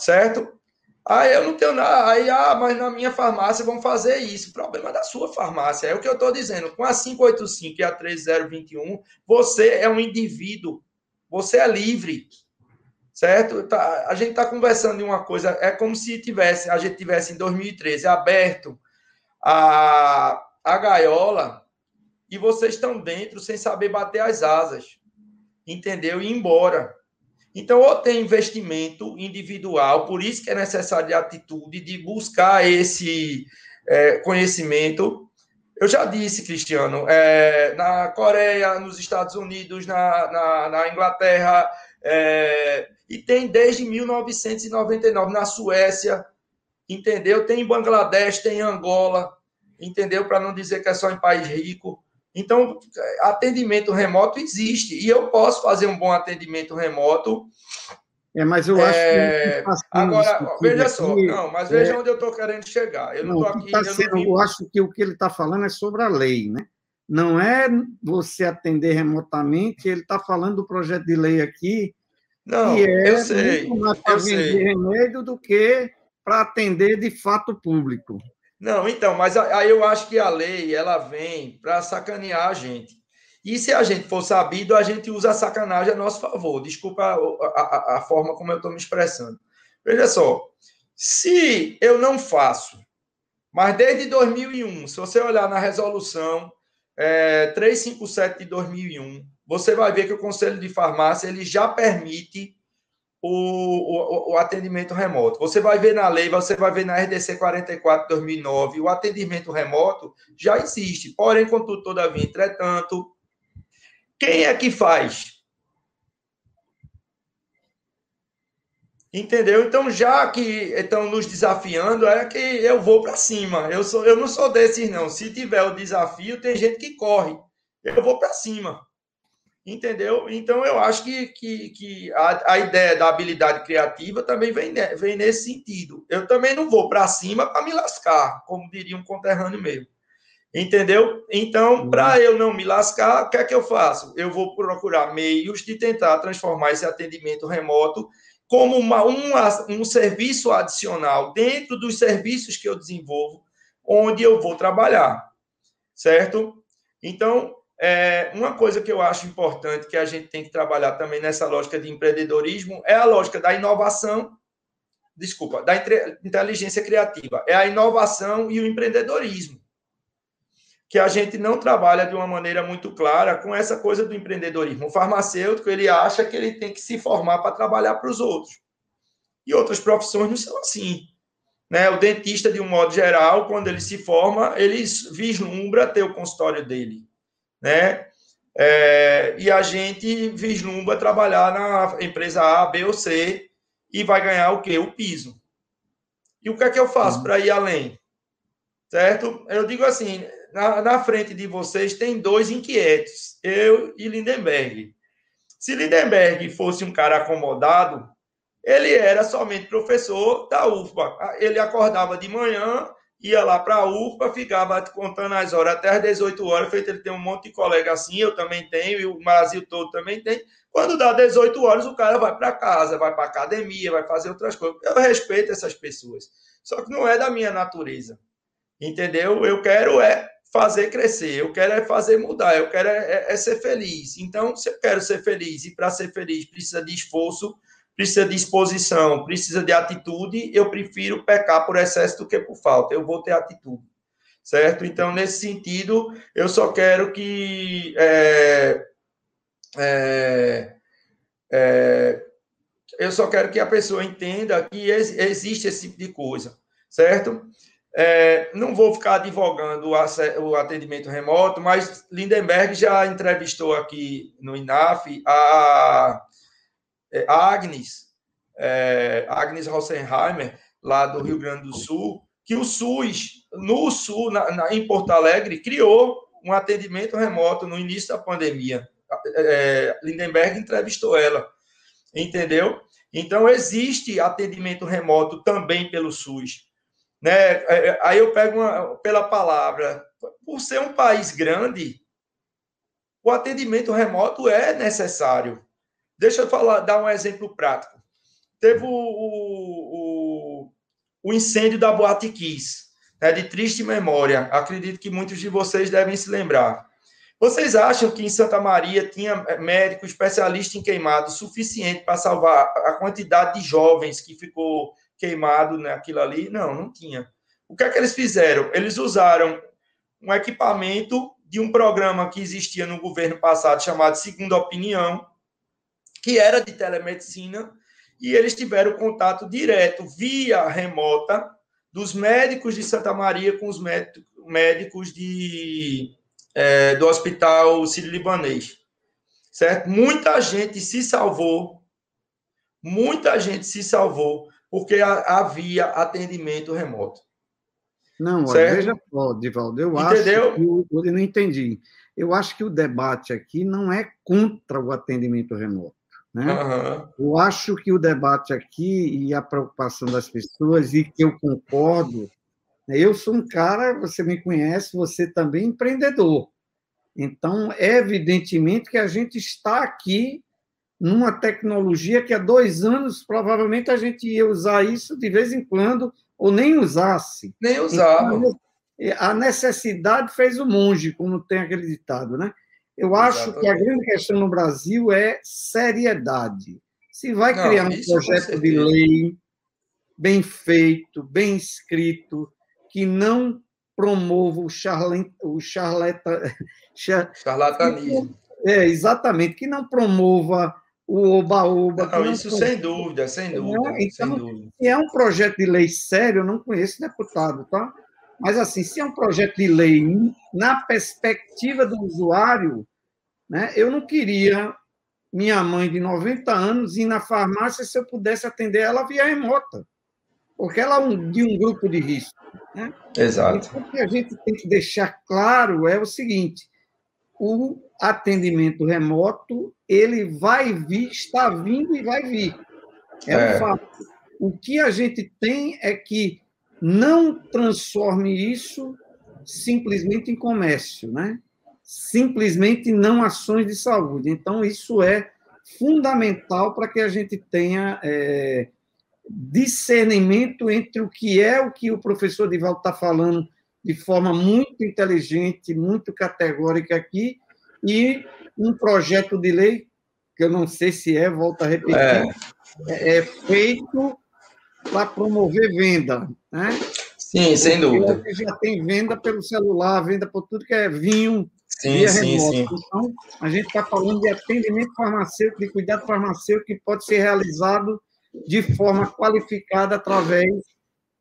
Certo? Aí eu não tenho nada. Aí, ah, mas na minha farmácia vão fazer isso. Problema da sua farmácia. É o que eu estou dizendo. Com a 585 e a 3021, você é um indivíduo. Você é livre. Certo? Tá, a gente está conversando de uma coisa. É como se tivesse, a gente tivesse em 2013 aberto a, a gaiola e vocês estão dentro sem saber bater as asas, entendeu? E ir embora. Então, ou tem investimento individual, por isso que é necessário a atitude de buscar esse é, conhecimento. Eu já disse, Cristiano, é, na Coreia, nos Estados Unidos, na, na, na Inglaterra, é, e tem desde 1999 na Suécia, entendeu? Tem em Bangladesh, tem em Angola, entendeu? Para não dizer que é só em país rico. Então, atendimento remoto existe e eu posso fazer um bom atendimento remoto. É, mas eu acho é... que. Agora, veja aqui, só, não, mas veja é... onde eu estou querendo chegar. Eu não estou aqui. Tá eu, sendo, eu acho que o que ele está falando é sobre a lei, né? Não é você atender remotamente, ele está falando do projeto de lei aqui. Não, que é eu sei. Muito mais para vender remédio do que para atender de fato público. Não, então, mas aí eu acho que a lei ela vem para sacanear a gente. E se a gente for sabido, a gente usa a sacanagem a nosso favor. Desculpa a, a, a forma como eu estou me expressando. Veja só, se eu não faço, mas desde 2001, se você olhar na resolução é, 357 de 2001, você vai ver que o Conselho de Farmácia ele já permite o, o, o, atendimento remoto. Você vai ver na lei, você vai ver na RDC 44 de 2009, o atendimento remoto já existe. Porém, contudo, todavia, entretanto, quem é que faz? Entendeu? Então, já que estão nos desafiando, é que eu vou para cima. Eu, sou, eu não sou desses, não. Se tiver o desafio, tem gente que corre. Eu vou para cima. Entendeu? Então, eu acho que, que, que a, a, ideia da habilidade criativa também vem, vem nesse sentido. Eu também não vou para cima para me lascar, como diria um conterrâneo meu. Entendeu? Então, para uhum. eu não me lascar, o que é que eu faço? Eu vou procurar meios de tentar transformar esse atendimento remoto como uma, uma, um serviço adicional dentro dos serviços que eu desenvolvo, onde eu vou trabalhar. Certo? Então, é, uma coisa que eu acho importante que a gente tem que trabalhar também nessa lógica de empreendedorismo é a lógica da inovação, desculpa, da inteligência criativa. É a inovação e o empreendedorismo. Que a gente não trabalha de uma maneira muito clara com essa coisa do empreendedorismo. O farmacêutico, ele acha que ele tem que se formar para trabalhar para os outros. E outras profissões não são assim. Né? O dentista, de um modo geral, quando ele se forma, ele vislumbra ter o consultório dele né? É, e a gente vislumbra trabalhar na empresa A, B ou C e vai ganhar o quê? O piso. E o que é que eu faço uhum. para ir além? Certo? Eu digo assim, na, na frente de vocês tem dois inquietos, eu e Lindenberg. Se Lindenberg fosse um cara acomodado, ele era somente professor da UFBA. Ele acordava de manhã, ia lá para a UFPA, ficava contando as horas até as 18 horas, feito ele tem um monte de colega assim, eu também tenho, e o Brasil todo também tem. Quando dá 18 horas, o cara vai para casa, vai para academia, vai fazer outras coisas. Eu respeito essas pessoas. Só que não é da minha natureza. Entendeu? Eu quero é fazer crescer, eu quero é fazer mudar, eu quero é, é, é ser feliz. Então, se eu quero ser feliz e para ser feliz precisa de esforço, precisa de disposição, precisa de atitude, eu prefiro pecar por excesso do que por falta. Eu vou ter atitude, certo? Então, nesse sentido, eu só quero que é, é, é, eu só quero que a pessoa entenda que existe esse tipo de coisa, certo? É, não vou ficar advogando o atendimento remoto, mas Lindenberg já entrevistou aqui no INAF a é, Agnes, é, Agnes Rossenheimer, lá do Rio Grande do Sul, que o SUS, no Sul, na, na, em Porto Alegre, criou um atendimento remoto no início da pandemia. É, Lindenberg entrevistou ela, entendeu? Então, existe atendimento remoto também pelo SUS. Né? É, é, aí eu pego uma, pela palavra, por ser um país grande, o atendimento remoto é necessário. Deixa eu falar, dar um exemplo prático. Teve o, o, o incêndio da Boate Kiss, né, de triste memória. Acredito que muitos de vocês devem se lembrar. Vocês acham que em Santa Maria tinha médico especialista em queimado suficiente para salvar a quantidade de jovens que ficou queimado naquilo ali? Não, não tinha. O que é que eles fizeram? Eles usaram um equipamento de um programa que existia no governo passado chamado Segunda Opinião, que era de telemedicina, e eles tiveram contato direto, via remota, dos médicos de Santa Maria com os médicos de, é, do Hospital Sírio-Libanês. Certo? Muita gente se salvou, muita gente se salvou, porque havia atendimento remoto. Não, certo? veja só, Divaldo, eu Entendeu? acho que eu, eu não entendi. Eu acho que o debate aqui não é contra o atendimento remoto. Né? Uhum. Eu acho que o debate aqui e a preocupação das pessoas, e que eu concordo, né, eu sou um cara, você me conhece, você também é empreendedor. Então, é evidentemente que a gente está aqui numa tecnologia que há dois anos provavelmente a gente ia usar isso de vez em quando, ou nem usasse. Nem usava. Então, a necessidade fez o monge, como tem acreditado, né? Eu acho Exatamente. que a grande questão no Brasil é seriedade. Se vai Não, criar um projeto de lei bem feito, bem escrito, que não promova o, charlen, o charleta, char, [LAUGHS] charlatanismo. É, exatamente, que não promova o oba-oba. Não, não, isso sem dúvida, sem dúvida, né? então, sem dúvida. Se é um projeto de lei sério, eu não conheço deputado, tá? Mas, assim, se é um projeto de lei na perspectiva do usuário, né, eu não queria minha mãe de 90 anos ir na farmácia se eu pudesse atender ela via remota, porque ela é um, de um grupo de risco. Né? Exato. Então, o que a gente tem que deixar claro é o seguinte: o atendimento remoto ele vai vir, está vindo e vai vir. É, é. um fato. O que a gente tem é que não transforme isso simplesmente em comércio, né? Simplesmente não ações de saúde. Então, isso é fundamental para que a gente tenha é, discernimento entre o que é o que o professor Divaldo está falando de forma muito inteligente, muito categórica aqui, e um projeto de lei, que eu não sei se é, volto a repetir, é, é, é feito para promover venda. Né? Sim, sem dúvida. Já tem venda pelo celular, venda por tudo que é vinho, sim, sim, remoto. Sim. Então, a gente está falando de atendimento farmacêutico, de cuidado farmacêutico que pode ser realizado de forma qualificada através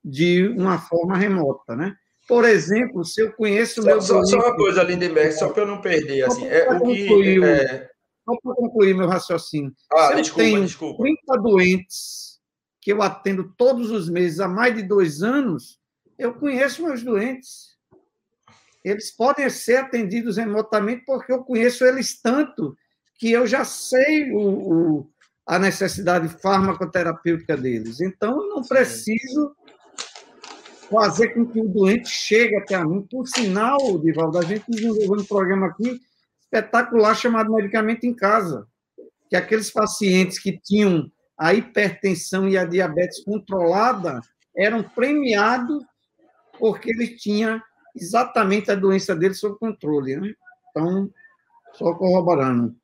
de uma forma remota, né? Por exemplo, se eu conheço o meu só, só uma coisa, Lindenberg, só para eu não perder, assim, é o que... É... Só para concluir meu raciocínio. Ah, se desculpa, eu tenho desculpa. 30 doentes que eu atendo todos os meses há mais de dois anos, eu conheço meus doentes. Eles podem ser atendidos remotamente porque eu conheço eles tanto que eu já sei o, o a necessidade farmacoterapêutica deles. Então, eu não preciso fazer com que o doente chegue até mim. Por sinal, Divaldo, a gente desenvolveu um programa aqui espetacular chamado Medicamento em Casa, que aqueles pacientes que tinham a hipertensão e a diabetes controlada eram premiados porque ele tinha exatamente a doença dele sob controle. Né? Então, só corroborando.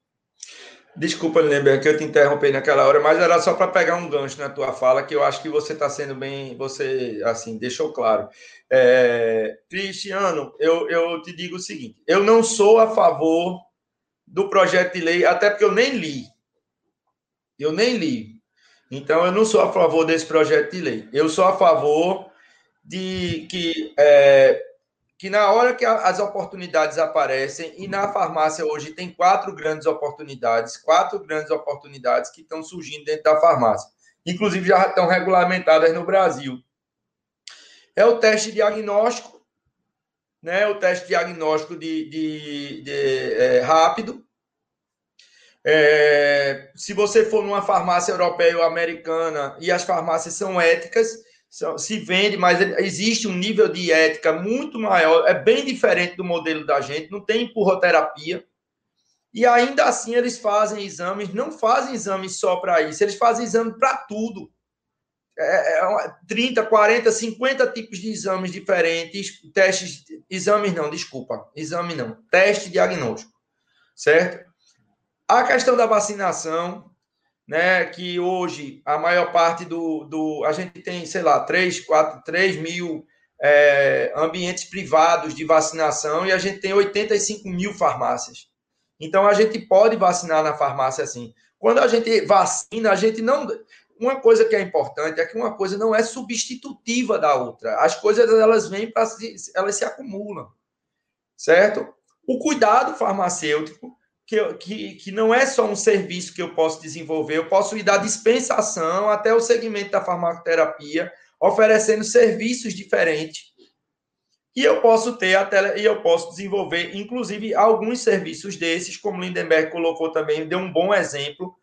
Desculpa, Lindenberg, que eu te interrompi naquela hora, mas era só para pegar um gancho na tua fala, que eu acho que você está sendo bem, você, assim, deixou claro. É, Cristiano, eu, eu te digo o seguinte, eu não sou a favor do projeto de lei, até porque eu nem li. Eu nem li. Então, eu não sou a favor desse projeto de lei. Eu sou a favor de que é, que na hora que as oportunidades aparecem, e na farmácia hoje tem quatro grandes oportunidades, quatro grandes oportunidades que estão surgindo dentro da farmácia. Inclusive já estão regulamentadas no Brasil. É o teste diagnóstico, né? O teste diagnóstico de, de, de é, rápido. É, se você for numa farmácia europeia ou americana e as farmácias são éticas, se vende, mas existe um nível de ética muito maior, é bem diferente do modelo da gente, não tem empurroterapia. E ainda assim eles fazem exames, não fazem exames só para isso, eles fazem exame para tudo. É, é 30, 40, 50 tipos de exames diferentes, testes, exames não, desculpa, exame não, teste diagnóstico, certo? A questão da vacinação, né, que hoje a maior parte do, do a gente tem, sei lá, 3, 4, 3 mil é, ambientes privados de vacinação e a gente tem 85 mil farmácias. Então a gente pode vacinar na farmácia assim. Quando a gente vacina, a gente não. Uma coisa que é importante é que uma coisa não é substitutiva da outra. As coisas elas vêm para elas se acumulam, certo? O cuidado farmacêutico que, que, que não é só um serviço que eu posso desenvolver, eu posso ir da dispensação até o segmento da farmacoterapia, oferecendo serviços diferentes. E eu posso ter a tele, e eu posso desenvolver, inclusive, alguns serviços desses, como Lindenberg colocou também, deu um bom exemplo,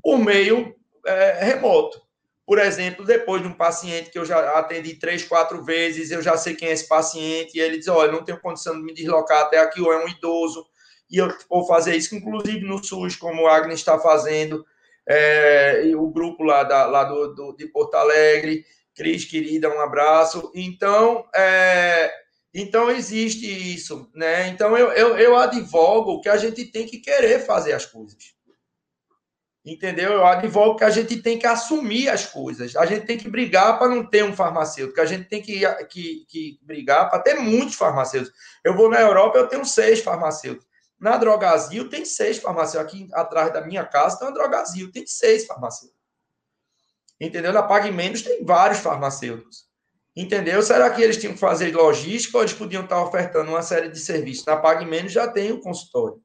por meio é, remoto. Por exemplo, depois de um paciente que eu já atendi três, quatro vezes, eu já sei quem é esse paciente, e ele diz: Olha, não tenho condição de me deslocar até aqui, ou é um idoso, e eu vou fazer isso, inclusive no SUS, como o Agnes está fazendo, é, o grupo lá, da, lá do, do, de Porto Alegre, Cris, querida, um abraço. Então, é, então existe isso, né? Então, eu, eu, eu advogo que a gente tem que querer fazer as coisas. Entendeu? Eu advogo que a gente tem que assumir as coisas. A gente tem que brigar para não ter um farmacêutico. A gente tem que, que, que brigar para ter muitos farmacêuticos. Eu vou na Europa, eu tenho seis farmacêuticos. Na Drogazil tem seis farmacêuticos. Aqui atrás da minha casa tem uma Drogazil, tem seis farmacêuticos. Entendeu? Na Pague Menos tem vários farmacêuticos. Entendeu? Será que eles tinham que fazer logística ou eles podiam estar ofertando uma série de serviços? Na Pague Menos já tem o consultório.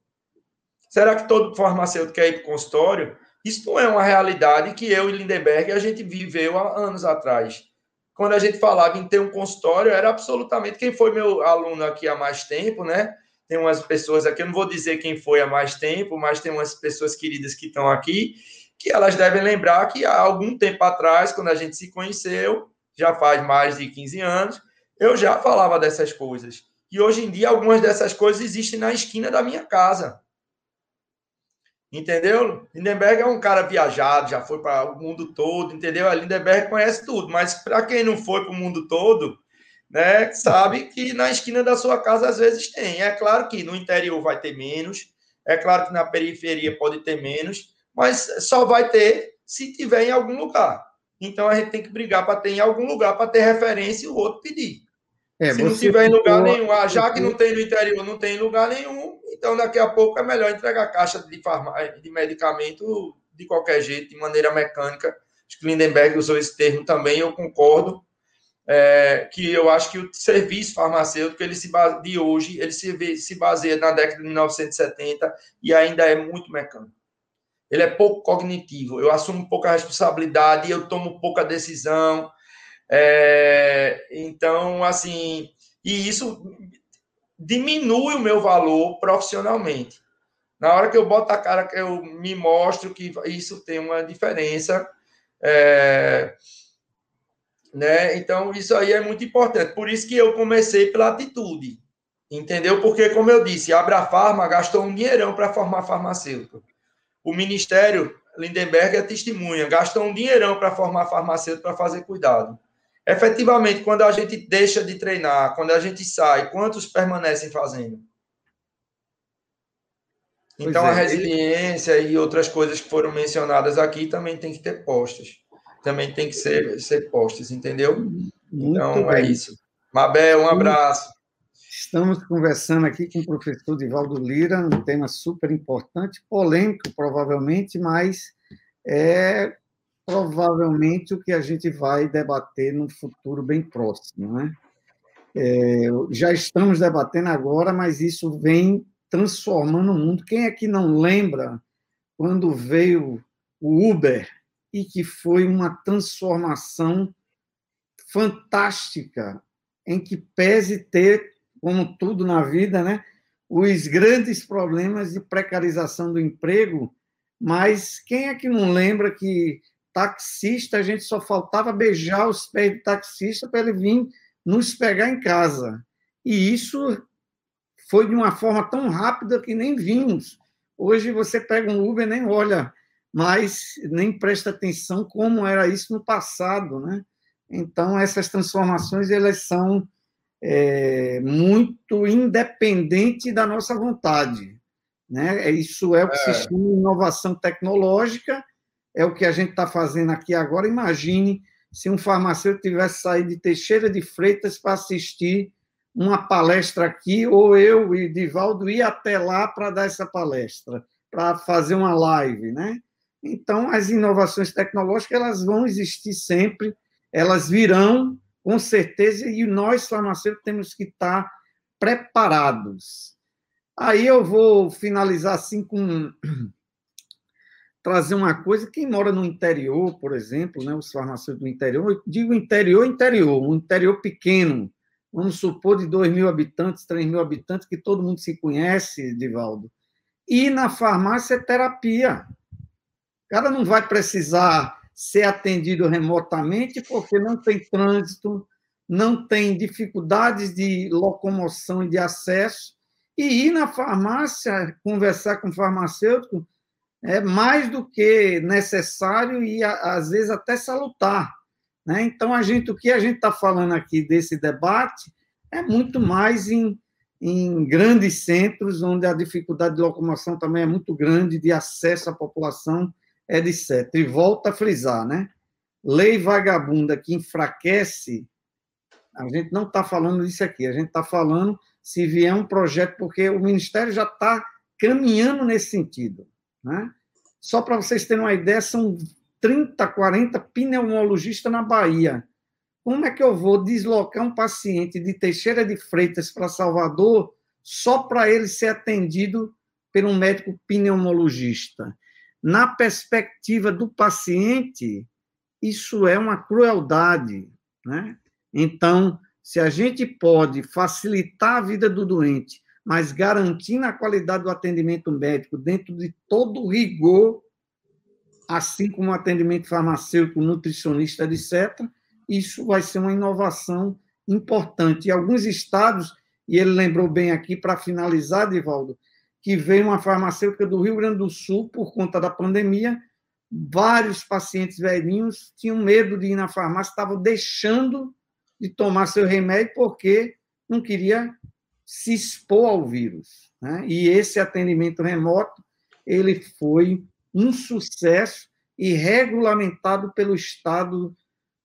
Será que todo farmacêutico quer ir para o consultório? Isso não é uma realidade que eu e Lindenberg a gente viveu há anos atrás. Quando a gente falava em ter um consultório, era absolutamente quem foi meu aluno aqui há mais tempo, né? Tem umas pessoas aqui, eu não vou dizer quem foi há mais tempo, mas tem umas pessoas queridas que estão aqui, que elas devem lembrar que há algum tempo atrás, quando a gente se conheceu, já faz mais de 15 anos, eu já falava dessas coisas. E hoje em dia, algumas dessas coisas existem na esquina da minha casa. Entendeu? Lindenberg é um cara viajado, já foi para o mundo todo, entendeu? A Lindenberg conhece tudo, mas para quem não foi para o mundo todo, né, sabe que na esquina da sua casa às vezes tem. É claro que no interior vai ter menos, é claro que na periferia pode ter menos, mas só vai ter se tiver em algum lugar. Então a gente tem que brigar para ter em algum lugar para ter referência e o outro pedir. É, se não tiver em lugar nenhum, ah, já que não tem no interior, não tem em lugar nenhum, então daqui a pouco é melhor entregar caixa de, farma, de medicamento de qualquer jeito, de maneira mecânica. Acho que Lindenberg usou esse termo também, eu concordo é, que eu acho que o serviço farmacêutico ele se base, de hoje ele se, se baseia na década de 1970 e ainda é muito mecânico. Ele é pouco cognitivo. Eu assumo pouca responsabilidade, eu tomo pouca decisão. É, então, assim, e isso diminui o meu valor profissionalmente. Na hora que eu boto a cara, que eu me mostro que isso tem uma diferença. É, né? Então, isso aí é muito importante. Por isso que eu comecei pela atitude. Entendeu? Porque, como eu disse, a Abrafarma gastou um dinheirão para formar farmacêutico. O Ministério, Lindenberg é testemunha, gastou um dinheirão para formar farmacêutico para fazer cuidado. Efetivamente, quando a gente deixa de treinar, quando a gente sai, quantos permanecem fazendo? Então, é. a resiliência e outras coisas que foram mencionadas aqui também tem que ter postas. Também tem que ser, ser postas, entendeu? Muito então, é bem. é isso. Mabel, um abraço. Estamos conversando aqui com o professor Divaldo Lira, um tema super importante, polêmico, provavelmente, mas é provavelmente o que a gente vai debater no futuro bem próximo. Né? É, já estamos debatendo agora, mas isso vem transformando o mundo. Quem é que não lembra quando veio o Uber e que foi uma transformação fantástica, em que pese ter, como tudo na vida, né, os grandes problemas de precarização do emprego, mas quem é que não lembra que taxista, a gente só faltava beijar os pés do taxista para ele vir nos pegar em casa. E isso foi de uma forma tão rápida que nem vimos. Hoje você pega um Uber nem olha, mas nem presta atenção como era isso no passado, né? Então essas transformações elas são é, muito independentes da nossa vontade, né? Isso é o que é. se chama inovação tecnológica, é o que a gente está fazendo aqui agora. Imagine se um farmacêutico tivesse saído de Teixeira de Freitas para assistir uma palestra aqui, ou eu e Divaldo ir até lá para dar essa palestra, para fazer uma live, né? Então, as inovações tecnológicas elas vão existir sempre, elas virão, com certeza, e nós, farmacêuticos, temos que estar preparados. Aí eu vou finalizar assim com [CLEARS THROAT] trazer uma coisa, quem mora no interior, por exemplo, né, os farmacêuticos do interior, eu digo interior, interior, um interior pequeno, vamos supor, de 2 mil habitantes, 3 mil habitantes, que todo mundo se conhece, Divaldo. E na farmácia é terapia. Cara não vai precisar ser atendido remotamente porque não tem trânsito, não tem dificuldades de locomoção e de acesso. E ir na farmácia, conversar com o farmacêutico, é mais do que necessário e, às vezes, até salutar. Né? Então, a gente, o que a gente está falando aqui desse debate é muito mais em, em grandes centros, onde a dificuldade de locomoção também é muito grande, de acesso à população, etc. E volta a frisar, né? Lei vagabunda que enfraquece, a gente não está falando disso aqui, a gente está falando se vier um projeto, porque o Ministério já está caminhando nesse sentido. Né? Só para vocês terem uma ideia, são 30, 40 pneumologistas na Bahia. Como é que eu vou deslocar um paciente de Teixeira de Freitas para Salvador só para ele ser atendido por um médico pneumologista? Na perspectiva do paciente, isso é uma crueldade, né? Então, se a gente pode facilitar a vida do doente, mas garantindo a qualidade do atendimento médico dentro de todo o rigor assim como atendimento farmacêutico, nutricionista, etc., isso vai ser uma inovação importante. E alguns estados, e ele lembrou bem aqui, para finalizar, Divaldo, que veio uma farmacêutica do Rio Grande do Sul por conta da pandemia, vários pacientes velhinhos tinham medo de ir na farmácia, estavam deixando de tomar seu remédio porque não queria se expor ao vírus. Né? E esse atendimento remoto, ele foi um sucesso e regulamentado pelo Estado,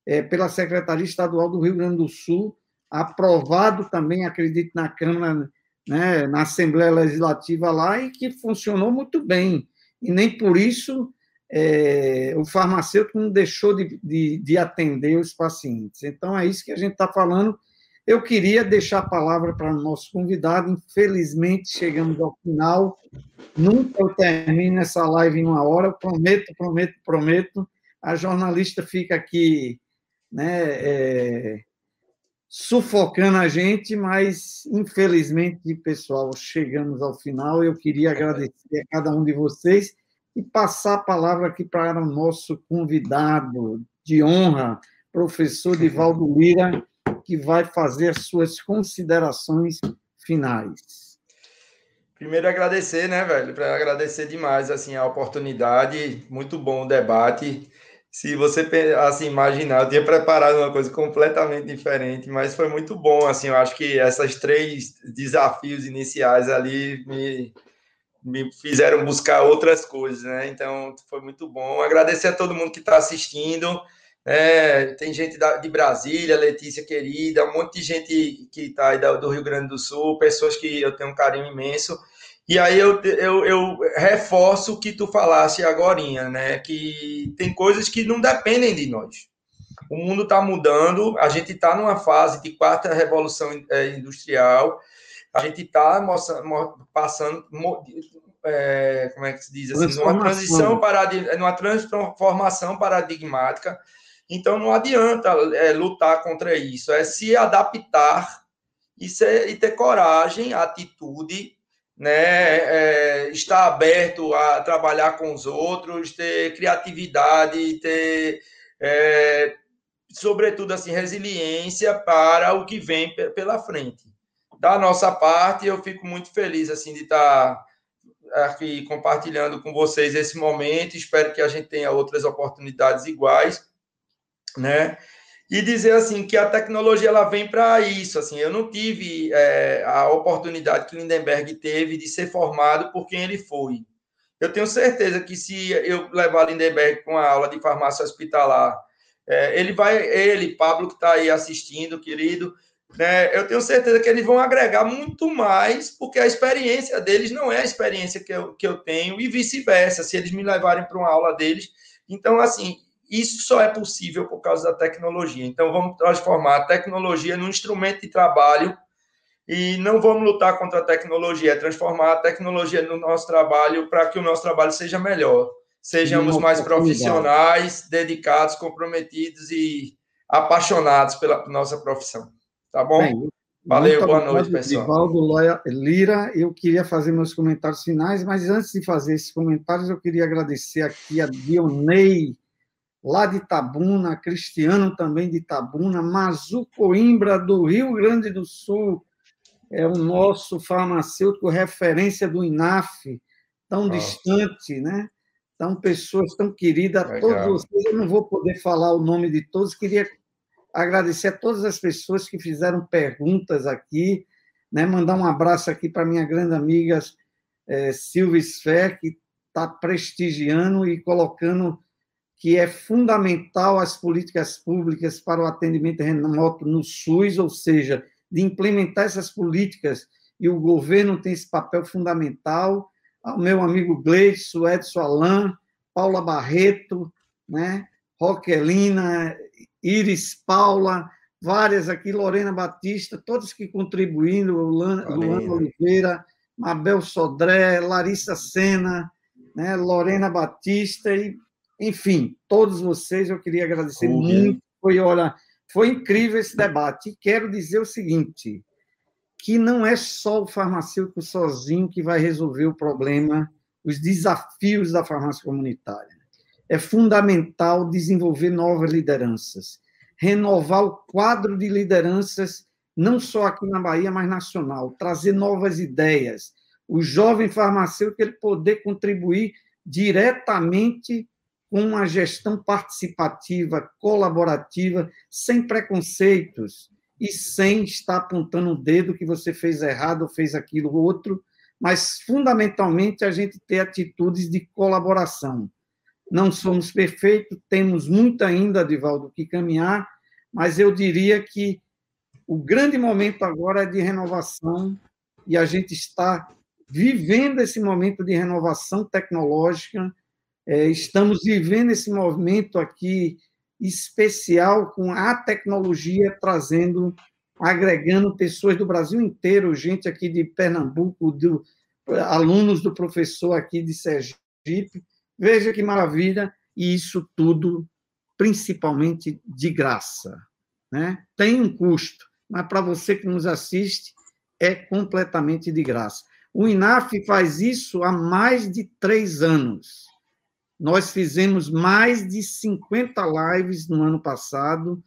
é, pela Secretaria Estadual do Rio Grande do Sul, aprovado também, acredito, na Câmara, né, na Assembleia Legislativa lá, e que funcionou muito bem. E nem por isso é, o farmacêutico não deixou de, de, de atender os pacientes. Então, é isso que a gente está falando eu queria deixar a palavra para o nosso convidado. Infelizmente, chegamos ao final. Nunca eu termino essa live em uma hora. Eu prometo, prometo, prometo. A jornalista fica aqui né, é, sufocando a gente, mas, infelizmente, pessoal, chegamos ao final. Eu queria agradecer a cada um de vocês e passar a palavra aqui para o nosso convidado de honra, professor Divaldo Lira que vai fazer suas considerações finais. Primeiro agradecer, né, velho? Para agradecer demais assim a oportunidade, muito bom o debate. Se você assim imaginar, eu tinha preparado uma coisa completamente diferente, mas foi muito bom, assim, eu acho que essas três desafios iniciais ali me, me fizeram buscar outras coisas, né? Então foi muito bom. Agradecer a todo mundo que está assistindo. É, tem gente da, de Brasília, Letícia querida, um monte de gente que está aí do Rio Grande do Sul, pessoas que eu tenho um carinho imenso. E aí eu, eu, eu reforço o que tu falaste agora, né? Que tem coisas que não dependem de nós. O mundo está mudando, a gente está numa fase de quarta revolução é, industrial, a gente está passando, é, como é que se diz assim, numa transição paradig... numa transformação paradigmática. Então não adianta é, lutar contra isso, é se adaptar e, ser, e ter coragem, atitude né, é, estar aberto a trabalhar com os outros, ter criatividade, ter, é, sobretudo, assim, resiliência para o que vem pela frente. Da nossa parte, eu fico muito feliz assim de estar aqui compartilhando com vocês esse momento. Espero que a gente tenha outras oportunidades iguais, né? E dizer assim que a tecnologia ela vem para isso. Assim, eu não tive é, a oportunidade que Lindenberg teve de ser formado por quem ele foi. Eu tenho certeza que se eu levar Lindenberg com a aula de farmácia hospitalar, é, ele vai, ele, Pablo que está aí assistindo, querido, né, eu tenho certeza que eles vão agregar muito mais, porque a experiência deles não é a experiência que eu, que eu tenho, e vice-versa, se eles me levarem para uma aula deles. Então, assim, isso só é possível por causa da tecnologia. Então, vamos transformar a tecnologia num instrumento de trabalho e não vamos lutar contra a tecnologia, é transformar a tecnologia no nosso trabalho para que o nosso trabalho seja melhor. Sejamos mais profissionais, dedicados, comprometidos e apaixonados pela nossa profissão. Tá bom? Bem, Valeu, boa noite, pessoal. Valdo Lira, eu queria fazer meus comentários finais, mas antes de fazer esses comentários, eu queria agradecer aqui a Dionei lá de Itabuna, Cristiano também de Itabuna, Mazu Coimbra, do Rio Grande do Sul, é o nosso farmacêutico referência do INAF, tão Nossa. distante, né? São pessoas tão queridas, Legal. todos vocês, eu não vou poder falar o nome de todos, queria agradecer a todas as pessoas que fizeram perguntas aqui, né? mandar um abraço aqui para minha grande amiga é, Silvia Sfer, que está prestigiando e colocando que é fundamental as políticas públicas para o atendimento remoto no SUS, ou seja, de implementar essas políticas, e o governo tem esse papel fundamental. Ao meu amigo Gleison, Edson Alain, Paula Barreto, né? Roquelina, Iris Paula, várias aqui, Lorena Batista, todos que contribuindo, Luana, Luana Oliveira, Mabel Sodré, Larissa Sena, né? Lorena Batista e enfim, todos vocês, eu queria agradecer muito. Foi, olha, foi incrível esse debate. E quero dizer o seguinte: que não é só o farmacêutico sozinho que vai resolver o problema, os desafios da farmácia comunitária. É fundamental desenvolver novas lideranças, renovar o quadro de lideranças, não só aqui na Bahia, mas nacional, trazer novas ideias. O jovem farmacêutico ele poder contribuir diretamente uma gestão participativa, colaborativa, sem preconceitos e sem estar apontando o dedo que você fez errado ou fez aquilo outro, mas fundamentalmente a gente ter atitudes de colaboração. Não somos perfeitos, temos muito ainda, Adivaldo, que caminhar, mas eu diria que o grande momento agora é de renovação e a gente está vivendo esse momento de renovação tecnológica é, estamos vivendo esse movimento aqui especial com a tecnologia trazendo, agregando pessoas do Brasil inteiro, gente aqui de Pernambuco, do, alunos do professor aqui de Sergipe. Veja que maravilha, e isso tudo principalmente de graça. Né? Tem um custo, mas para você que nos assiste, é completamente de graça. O INAF faz isso há mais de três anos. Nós fizemos mais de 50 lives no ano passado,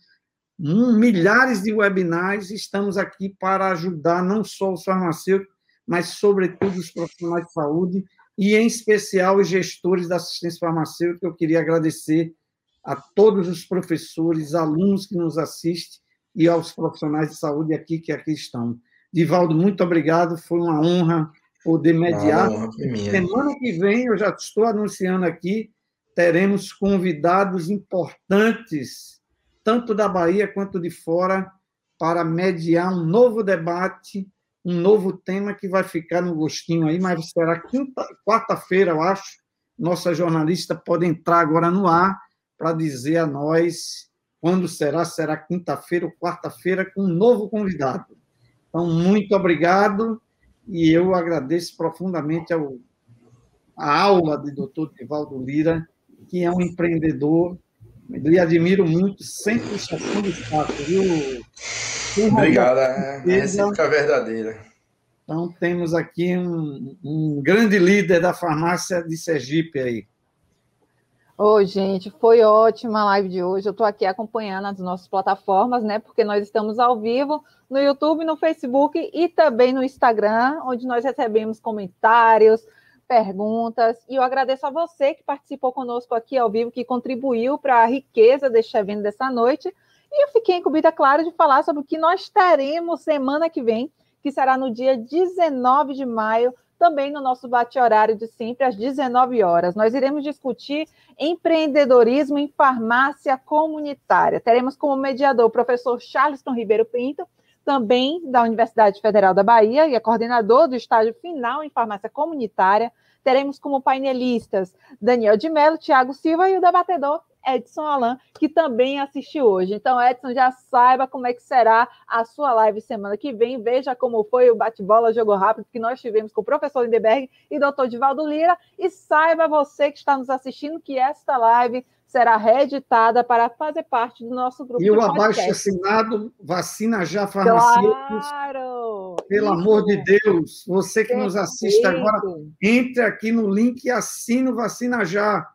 milhares de webinars. Estamos aqui para ajudar não só os farmacêuticos, mas, sobretudo, os profissionais de saúde e, em especial, os gestores da assistência farmacêutica. Eu queria agradecer a todos os professores, alunos que nos assistem e aos profissionais de saúde aqui que aqui estão. Divaldo, muito obrigado, foi uma honra poder mediar. honra Semana que vem, eu já estou anunciando aqui, teremos convidados importantes, tanto da Bahia quanto de fora, para mediar um novo debate, um novo tema que vai ficar no gostinho aí, mas será quarta-feira, eu acho. Nossa jornalista pode entrar agora no ar para dizer a nós quando será, será quinta-feira ou quarta-feira, com um novo convidado. Então, muito obrigado e eu agradeço profundamente ao, a aula do doutor Divaldo Lira, que é um empreendedor, lhe admiro muito, sempre chapando o saco, viu? Obrigado, é, é recíproca verdadeira. Então, temos aqui um, um grande líder da farmácia de Sergipe aí. Oi, gente, foi ótima a live de hoje. Eu estou aqui acompanhando as nossas plataformas, né? Porque nós estamos ao vivo no YouTube, no Facebook e também no Instagram, onde nós recebemos comentários, perguntas. E eu agradeço a você que participou conosco aqui ao vivo, que contribuiu para a riqueza deste evento dessa noite. E eu fiquei incumbida, claro, de falar sobre o que nós teremos semana que vem, que será no dia 19 de maio, também no nosso bate-horário de sempre, às 19 horas. Nós iremos discutir empreendedorismo em farmácia comunitária. Teremos como mediador o professor Charleston Ribeiro Pinto, também da Universidade Federal da Bahia e é coordenador do estágio final em farmácia comunitária. Teremos como painelistas Daniel de Mello, Tiago Silva e o debatedor Edson Alan, que também assistiu hoje. Então, Edson, já saiba como é que será a sua live semana que vem. Veja como foi o bate-bola, jogo rápido que nós tivemos com o professor Lindeberg e doutor Divaldo Lira. E saiba você que está nos assistindo que esta live será reeditada para fazer parte do nosso grupo. E o abaixo-assinado Vacina Já Farmacêuticos. Claro! Pelo Isso. amor de Deus, você que Perfeito. nos assiste agora, entre aqui no link e assine o Vacina Já.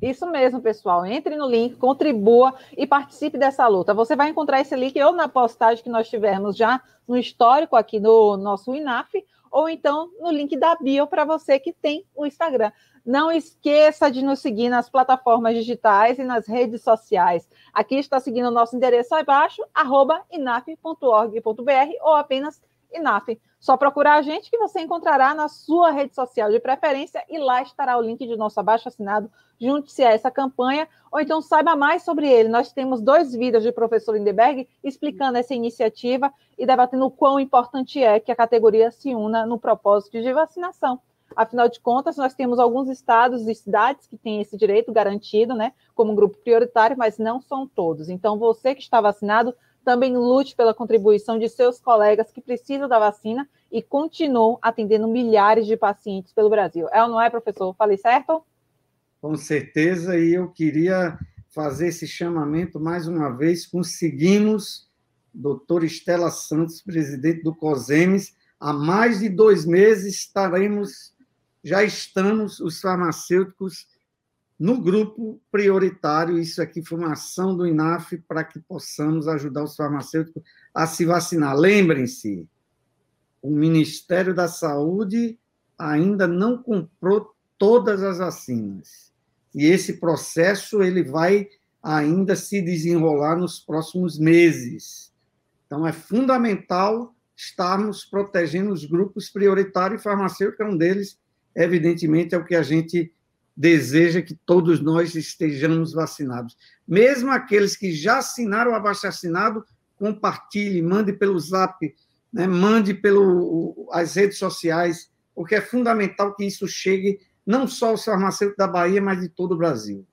Isso mesmo, pessoal. Entre no link, contribua e participe dessa luta. Você vai encontrar esse link ou na postagem que nós tivemos já no histórico aqui no nosso INAF, ou então no link da bio para você que tem o Instagram. Não esqueça de nos seguir nas plataformas digitais e nas redes sociais. Aqui está seguindo o nosso endereço abaixo, arroba inaf.org.br ou apenas INAF. Só procurar a gente que você encontrará na sua rede social de preferência e lá estará o link de nosso abaixo assinado. Junte-se a essa campanha ou então saiba mais sobre ele. Nós temos dois vídeos de professor Lindeberg explicando essa iniciativa e debatendo o quão importante é que a categoria se una no propósito de vacinação. Afinal de contas, nós temos alguns estados e cidades que têm esse direito garantido, né, como grupo prioritário, mas não são todos. Então, você que está vacinado, também lute pela contribuição de seus colegas que precisam da vacina e continuam atendendo milhares de pacientes pelo Brasil. É ou não é, professor? Falei certo? Com certeza, e eu queria fazer esse chamamento mais uma vez. Conseguimos, doutor Estela Santos, presidente do COSEMES, há mais de dois meses estaremos, já estamos, os farmacêuticos no grupo prioritário, isso aqui foi uma ação do INAF para que possamos ajudar os farmacêuticos a se vacinar. Lembrem-se, o Ministério da Saúde ainda não comprou todas as vacinas. E esse processo ele vai ainda se desenrolar nos próximos meses. Então é fundamental estarmos protegendo os grupos prioritários e farmacêutico é um deles, evidentemente é o que a gente deseja que todos nós estejamos vacinados. Mesmo aqueles que já assinaram o abaixo-assinado, compartilhe, mande pelo zap, né, mande pelas redes sociais, porque é fundamental que isso chegue não só aos farmacêuticos da Bahia, mas de todo o Brasil.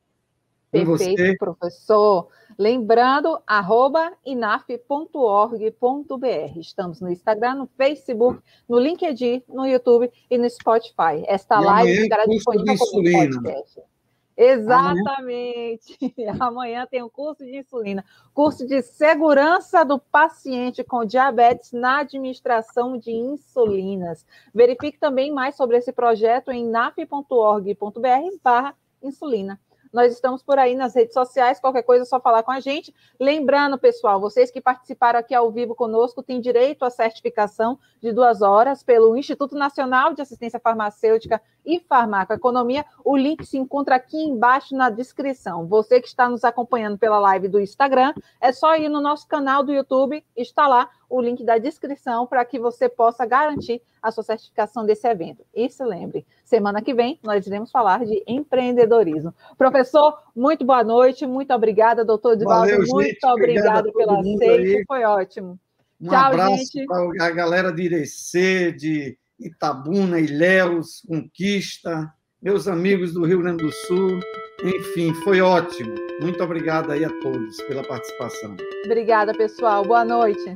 Perfeito, você... professor. Lembrando, arroba inaf.org.br. Estamos no Instagram, no Facebook, no LinkedIn, no YouTube e no Spotify. Esta e live ficará disponível como podcast. Exatamente. Amanhã... [LAUGHS] amanhã tem o um curso de insulina, curso de segurança do paciente com diabetes na administração de insulinas. Verifique também mais sobre esse projeto em naf.org.br/insulina. Nós estamos por aí nas redes sociais, qualquer coisa é só falar com a gente. Lembrando, pessoal, vocês que participaram aqui ao vivo conosco têm direito à certificação de duas horas pelo Instituto Nacional de Assistência Farmacêutica e farmacoeconomia. O link se encontra aqui embaixo na descrição. Você que está nos acompanhando pela live do Instagram, é só ir no nosso canal do YouTube, está lá o link da descrição para que você possa garantir a sua certificação desse evento. E se lembre, semana que vem nós iremos falar de empreendedorismo. Professor, muito boa noite, muito obrigada, doutor Divaldo, muito obrigada pela aceite, foi ótimo. Um Tchau, abraço para a galera de Irecê, de Itabuna, Ilhéus, Conquista, meus amigos do Rio Grande do Sul. Enfim, foi ótimo. Muito obrigado aí a todos pela participação. Obrigada, pessoal. Boa noite.